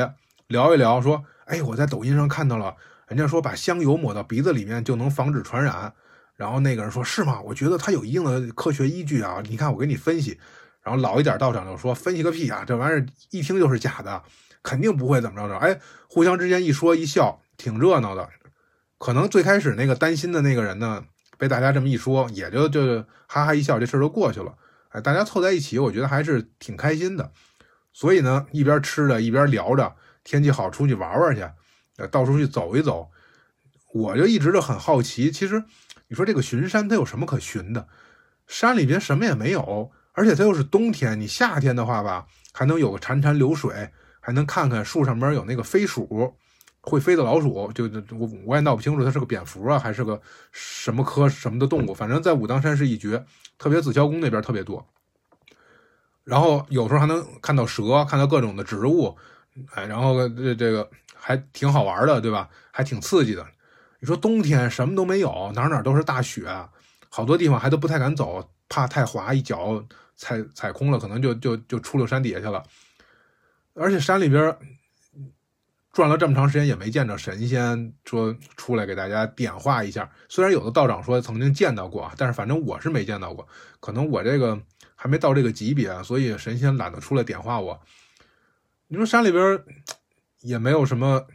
聊一聊，说：“哎，我在抖音上看到了，人家说把香油抹到鼻子里面就能防止传染。”然后那个人说：“是吗？我觉得它有一定的科学依据啊，你看我给你分析。”然后老一点道长就说：“分析个屁啊，这玩意儿一听就是假的，肯定不会怎么着着。”哎，互相之间一说一笑，挺热闹的。可能最开始那个担心的那个人呢？被大家这么一说，也就就哈哈一笑，这事儿就过去了。哎，大家凑在一起，我觉得还是挺开心的。所以呢，一边吃着，一边聊着，天气好，出去玩玩去，呃，到处去走一走。我就一直都很好奇，其实你说这个巡山它有什么可巡的？山里边什么也没有，而且它又是冬天。你夏天的话吧，还能有个潺潺流水，还能看看树上边有那个飞鼠。会飞的老鼠，就我我也闹不清楚，它是个蝙蝠啊，还是个什么科什么的动物。反正，在武当山是一绝，特别紫霄宫那边特别多。然后有时候还能看到蛇，看到各种的植物，哎，然后这这个还挺好玩的，对吧？还挺刺激的。你说冬天什么都没有，哪哪都是大雪，好多地方还都不太敢走，怕太滑，一脚踩踩空了，可能就就就出了山底下去了。而且山里边。转了这么长时间也没见着神仙说出来给大家点化一下。虽然有的道长说曾经见到过，但是反正我是没见到过。可能我这个还没到这个级别，所以神仙懒得出来点化我。你说山里边也没有什么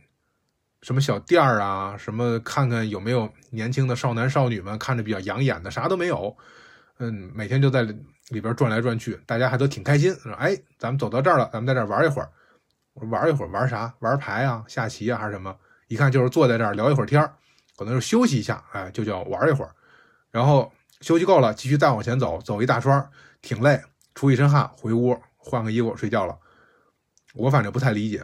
什么小店儿啊，什么看看有没有年轻的少男少女们看着比较养眼的，啥都没有。嗯，每天就在里边转来转去，大家还都挺开心。说哎，咱们走到这儿了，咱们在这儿玩一会儿。我玩一会儿，玩啥？玩牌啊，下棋啊，还是什么？一看就是坐在这儿聊一会儿天儿，可能是休息一下，哎，就叫玩一会儿。然后休息够了，继续再往前走，走一大圈，挺累，出一身汗，回屋换个衣服睡觉了。我反正不太理解，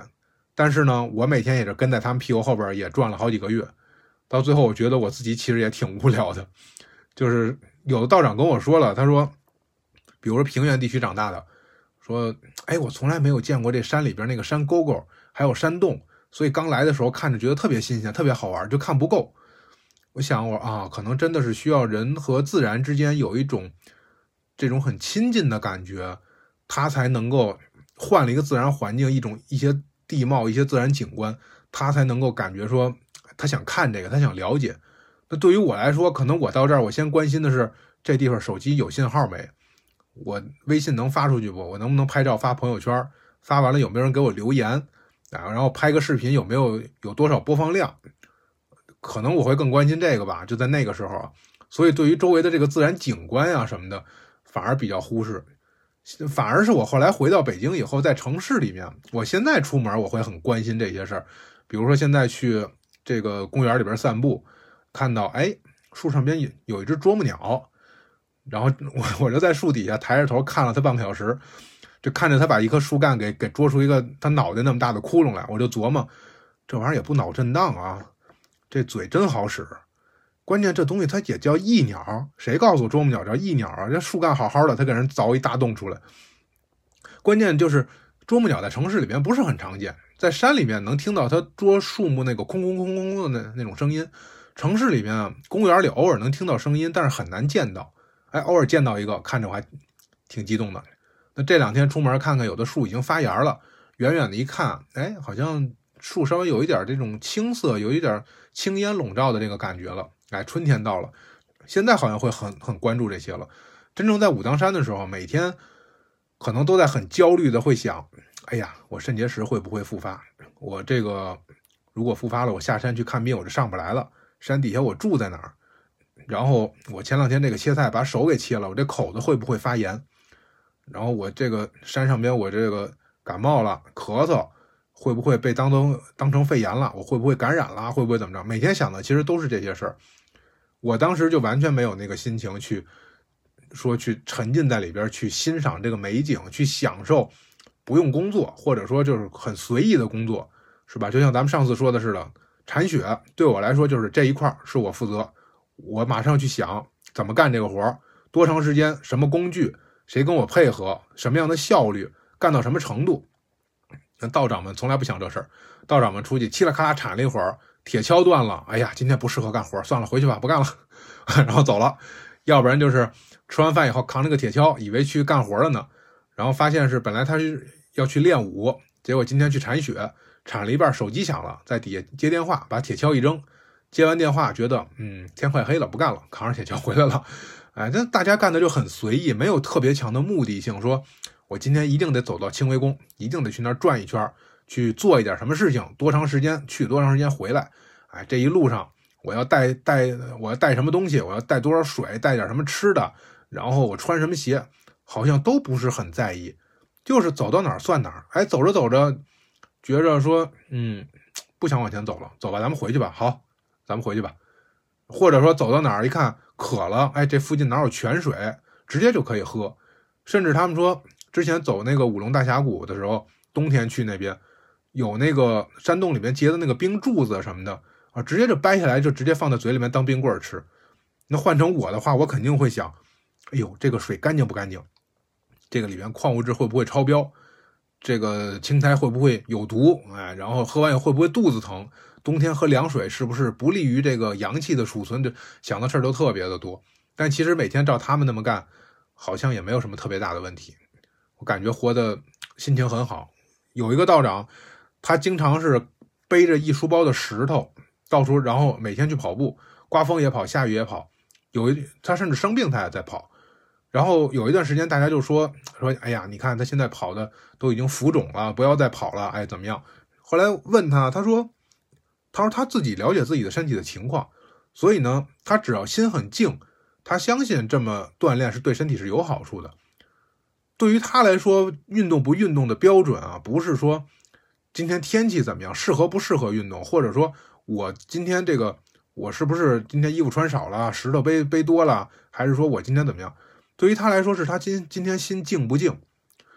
但是呢，我每天也是跟在他们屁股后边也转了好几个月，到最后我觉得我自己其实也挺无聊的。就是有的道长跟我说了，他说，比如说平原地区长大的，说，哎，我从来没有见过这山里边那个山沟沟还有山洞，所以刚来的时候看着觉得特别新鲜，特别好玩，就看不够。我想，我啊，可能真的是需要人和自然之间有一种这种很亲近的感觉，他才能够换了一个自然环境，一种一些地貌、一些自然景观，他才能够感觉说他想看这个，他想了解。那对于我来说，可能我到这儿，我先关心的是这地方手机有信号没，我微信能发出去不？我能不能拍照发朋友圈？发完了有没有人给我留言啊？然后拍个视频有没有有多少播放量？可能我会更关心这个吧，就在那个时候，所以对于周围的这个自然景观呀什么的，反而比较忽视。反而是我后来回到北京以后，在城市里面，我现在出门我会很关心这些事儿。比如说现在去这个公园里边散步，看到哎树上边有一只啄木鸟，然后我我就在树底下抬着头看了它半个小时，就看着它把一棵树干给给啄出一个它脑袋那么大的窟窿来，我就琢磨这玩意儿也不脑震荡啊。这嘴真好使，关键这东西它也叫翼鸟，谁告诉啄木鸟叫翼鸟啊？这树干好好的，它给人凿一大洞出来。关键就是啄木鸟在城市里面不是很常见，在山里面能听到它啄树木那个空空空空的那那种声音。城市里面公园里偶尔能听到声音，但是很难见到。哎，偶尔见到一个，看着我还挺激动的。那这两天出门看看，有的树已经发芽了，远远的一看，哎，好像。树稍微有一点这种青色，有一点青烟笼罩的这个感觉了。哎，春天到了，现在好像会很很关注这些了。真正在武当山的时候，每天可能都在很焦虑的会想：哎呀，我肾结石会不会复发？我这个如果复发了，我下山去看病我就上不来了。山底下我住在哪儿？然后我前两天这个切菜把手给切了，我这口子会不会发炎？然后我这个山上边我这个感冒了，咳嗽。会不会被当成当成肺炎了？我会不会感染了？会不会怎么着？每天想的其实都是这些事儿。我当时就完全没有那个心情去说去沉浸在里边去欣赏这个美景，去享受不用工作，或者说就是很随意的工作，是吧？就像咱们上次说的似的，铲雪对我来说就是这一块是我负责，我马上去想怎么干这个活儿多长时间，什么工具，谁跟我配合，什么样的效率，干到什么程度。那道长们从来不想这事儿，道长们出去嘁啦咔啦铲了一会儿，铁锹断了，哎呀，今天不适合干活，算了，回去吧，不干了，然后走了。要不然就是吃完饭以后扛着个铁锹，以为去干活了呢，然后发现是本来他是要去练武，结果今天去铲雪，铲了一半，手机响了，在底下接电话，把铁锹一扔，接完电话觉得嗯天快黑了，不干了，扛着铁锹回来了。哎，这大家干的就很随意，没有特别强的目的性，说。我今天一定得走到清微宫，一定得去那儿转一圈，去做一点什么事情，多长时间去，多长时间回来。哎，这一路上我要带带，我要带什么东西，我要带多少水，带点什么吃的，然后我穿什么鞋，好像都不是很在意，就是走到哪儿算哪儿。哎，走着走着，觉着说，嗯，不想往前走了，走吧，咱们回去吧。好，咱们回去吧。或者说走到哪儿一看渴了，哎，这附近哪有泉水，直接就可以喝。甚至他们说。之前走那个五龙大峡谷的时候，冬天去那边，有那个山洞里面结的那个冰柱子什么的啊，直接就掰下来就直接放在嘴里面当冰棍儿吃。那换成我的话，我肯定会想，哎呦，这个水干净不干净？这个里面矿物质会不会超标？这个青苔会不会有毒？哎，然后喝完以后会不会肚子疼？冬天喝凉水是不是不利于这个阳气的储存？这想的事儿都特别的多。但其实每天照他们那么干，好像也没有什么特别大的问题。我感觉活的心情很好。有一个道长，他经常是背着一书包的石头到处，然后每天去跑步，刮风也跑，下雨也跑。有一他甚至生病他也在跑。然后有一段时间大家就说说，哎呀，你看他现在跑的都已经浮肿了，不要再跑了。哎，怎么样？后来问他，他说，他说他自己了解自己的身体的情况，所以呢，他只要心很静，他相信这么锻炼是对身体是有好处的。对于他来说，运动不运动的标准啊，不是说今天天气怎么样，适合不适合运动，或者说我今天这个我是不是今天衣服穿少了，石头背背多了，还是说我今天怎么样？对于他来说，是他今今天心静不静。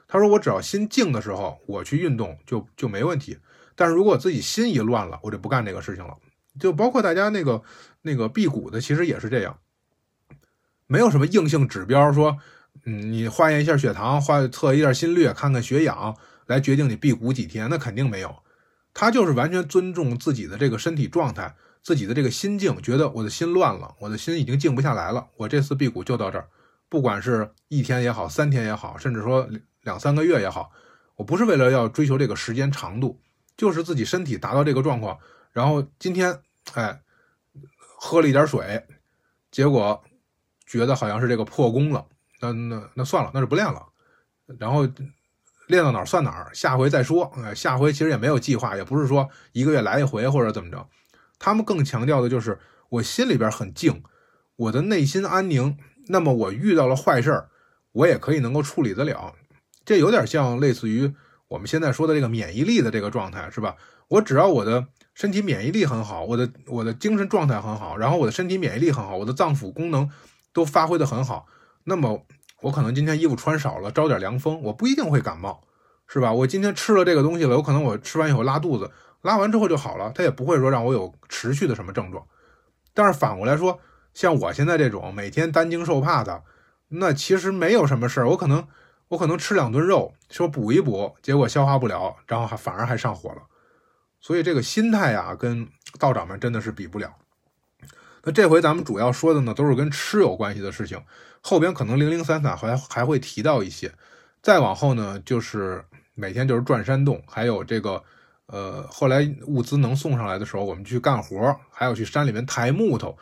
他说：“我只要心静的时候，我去运动就就没问题。但是如果自己心一乱了，我就不干这个事情了。就包括大家那个那个辟谷的，其实也是这样，没有什么硬性指标说，嗯，你化验一下血糖，化测一下心率，看看血氧，来决定你辟谷几天，那肯定没有。他就是完全尊重自己的这个身体状态，自己的这个心境，觉得我的心乱了，我的心已经静不下来了，我这次辟谷就到这儿，不管是一天也好，三天也好，甚至说。”两三个月也好，我不是为了要追求这个时间长度，就是自己身体达到这个状况。然后今天，哎，喝了一点水，结果觉得好像是这个破功了，那那那算了，那就不练了。然后练到哪儿算哪儿，下回再说。哎，下回其实也没有计划，也不是说一个月来一回或者怎么着。他们更强调的就是我心里边很静，我的内心安宁。那么我遇到了坏事儿，我也可以能够处理得了。这有点像类似于我们现在说的这个免疫力的这个状态，是吧？我只要我的身体免疫力很好，我的我的精神状态很好，然后我的身体免疫力很好，我的脏腑功能都发挥的很好，那么我可能今天衣服穿少了，招点凉风，我不一定会感冒，是吧？我今天吃了这个东西了，有可能我吃完以后拉肚子，拉完之后就好了，它也不会说让我有持续的什么症状。但是反过来说，像我现在这种每天担惊受怕的，那其实没有什么事儿，我可能。我可能吃两顿肉，说补一补，结果消化不了，然后还反而还上火了。所以这个心态呀，跟道长们真的是比不了。那这回咱们主要说的呢，都是跟吃有关系的事情，后边可能零零散散还还会提到一些。再往后呢，就是每天就是转山洞，还有这个呃，后来物资能送上来的时候，我们去干活，还有去山里面抬木头。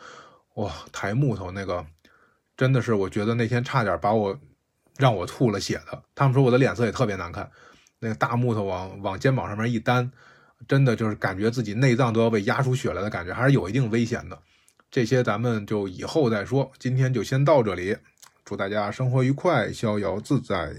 哇，抬木头那个真的是，我觉得那天差点把我。让我吐了血的，他们说我的脸色也特别难看，那个大木头往往肩膀上面一担，真的就是感觉自己内脏都要被压出血来的感觉，还是有一定危险的。这些咱们就以后再说，今天就先到这里，祝大家生活愉快，逍遥自在。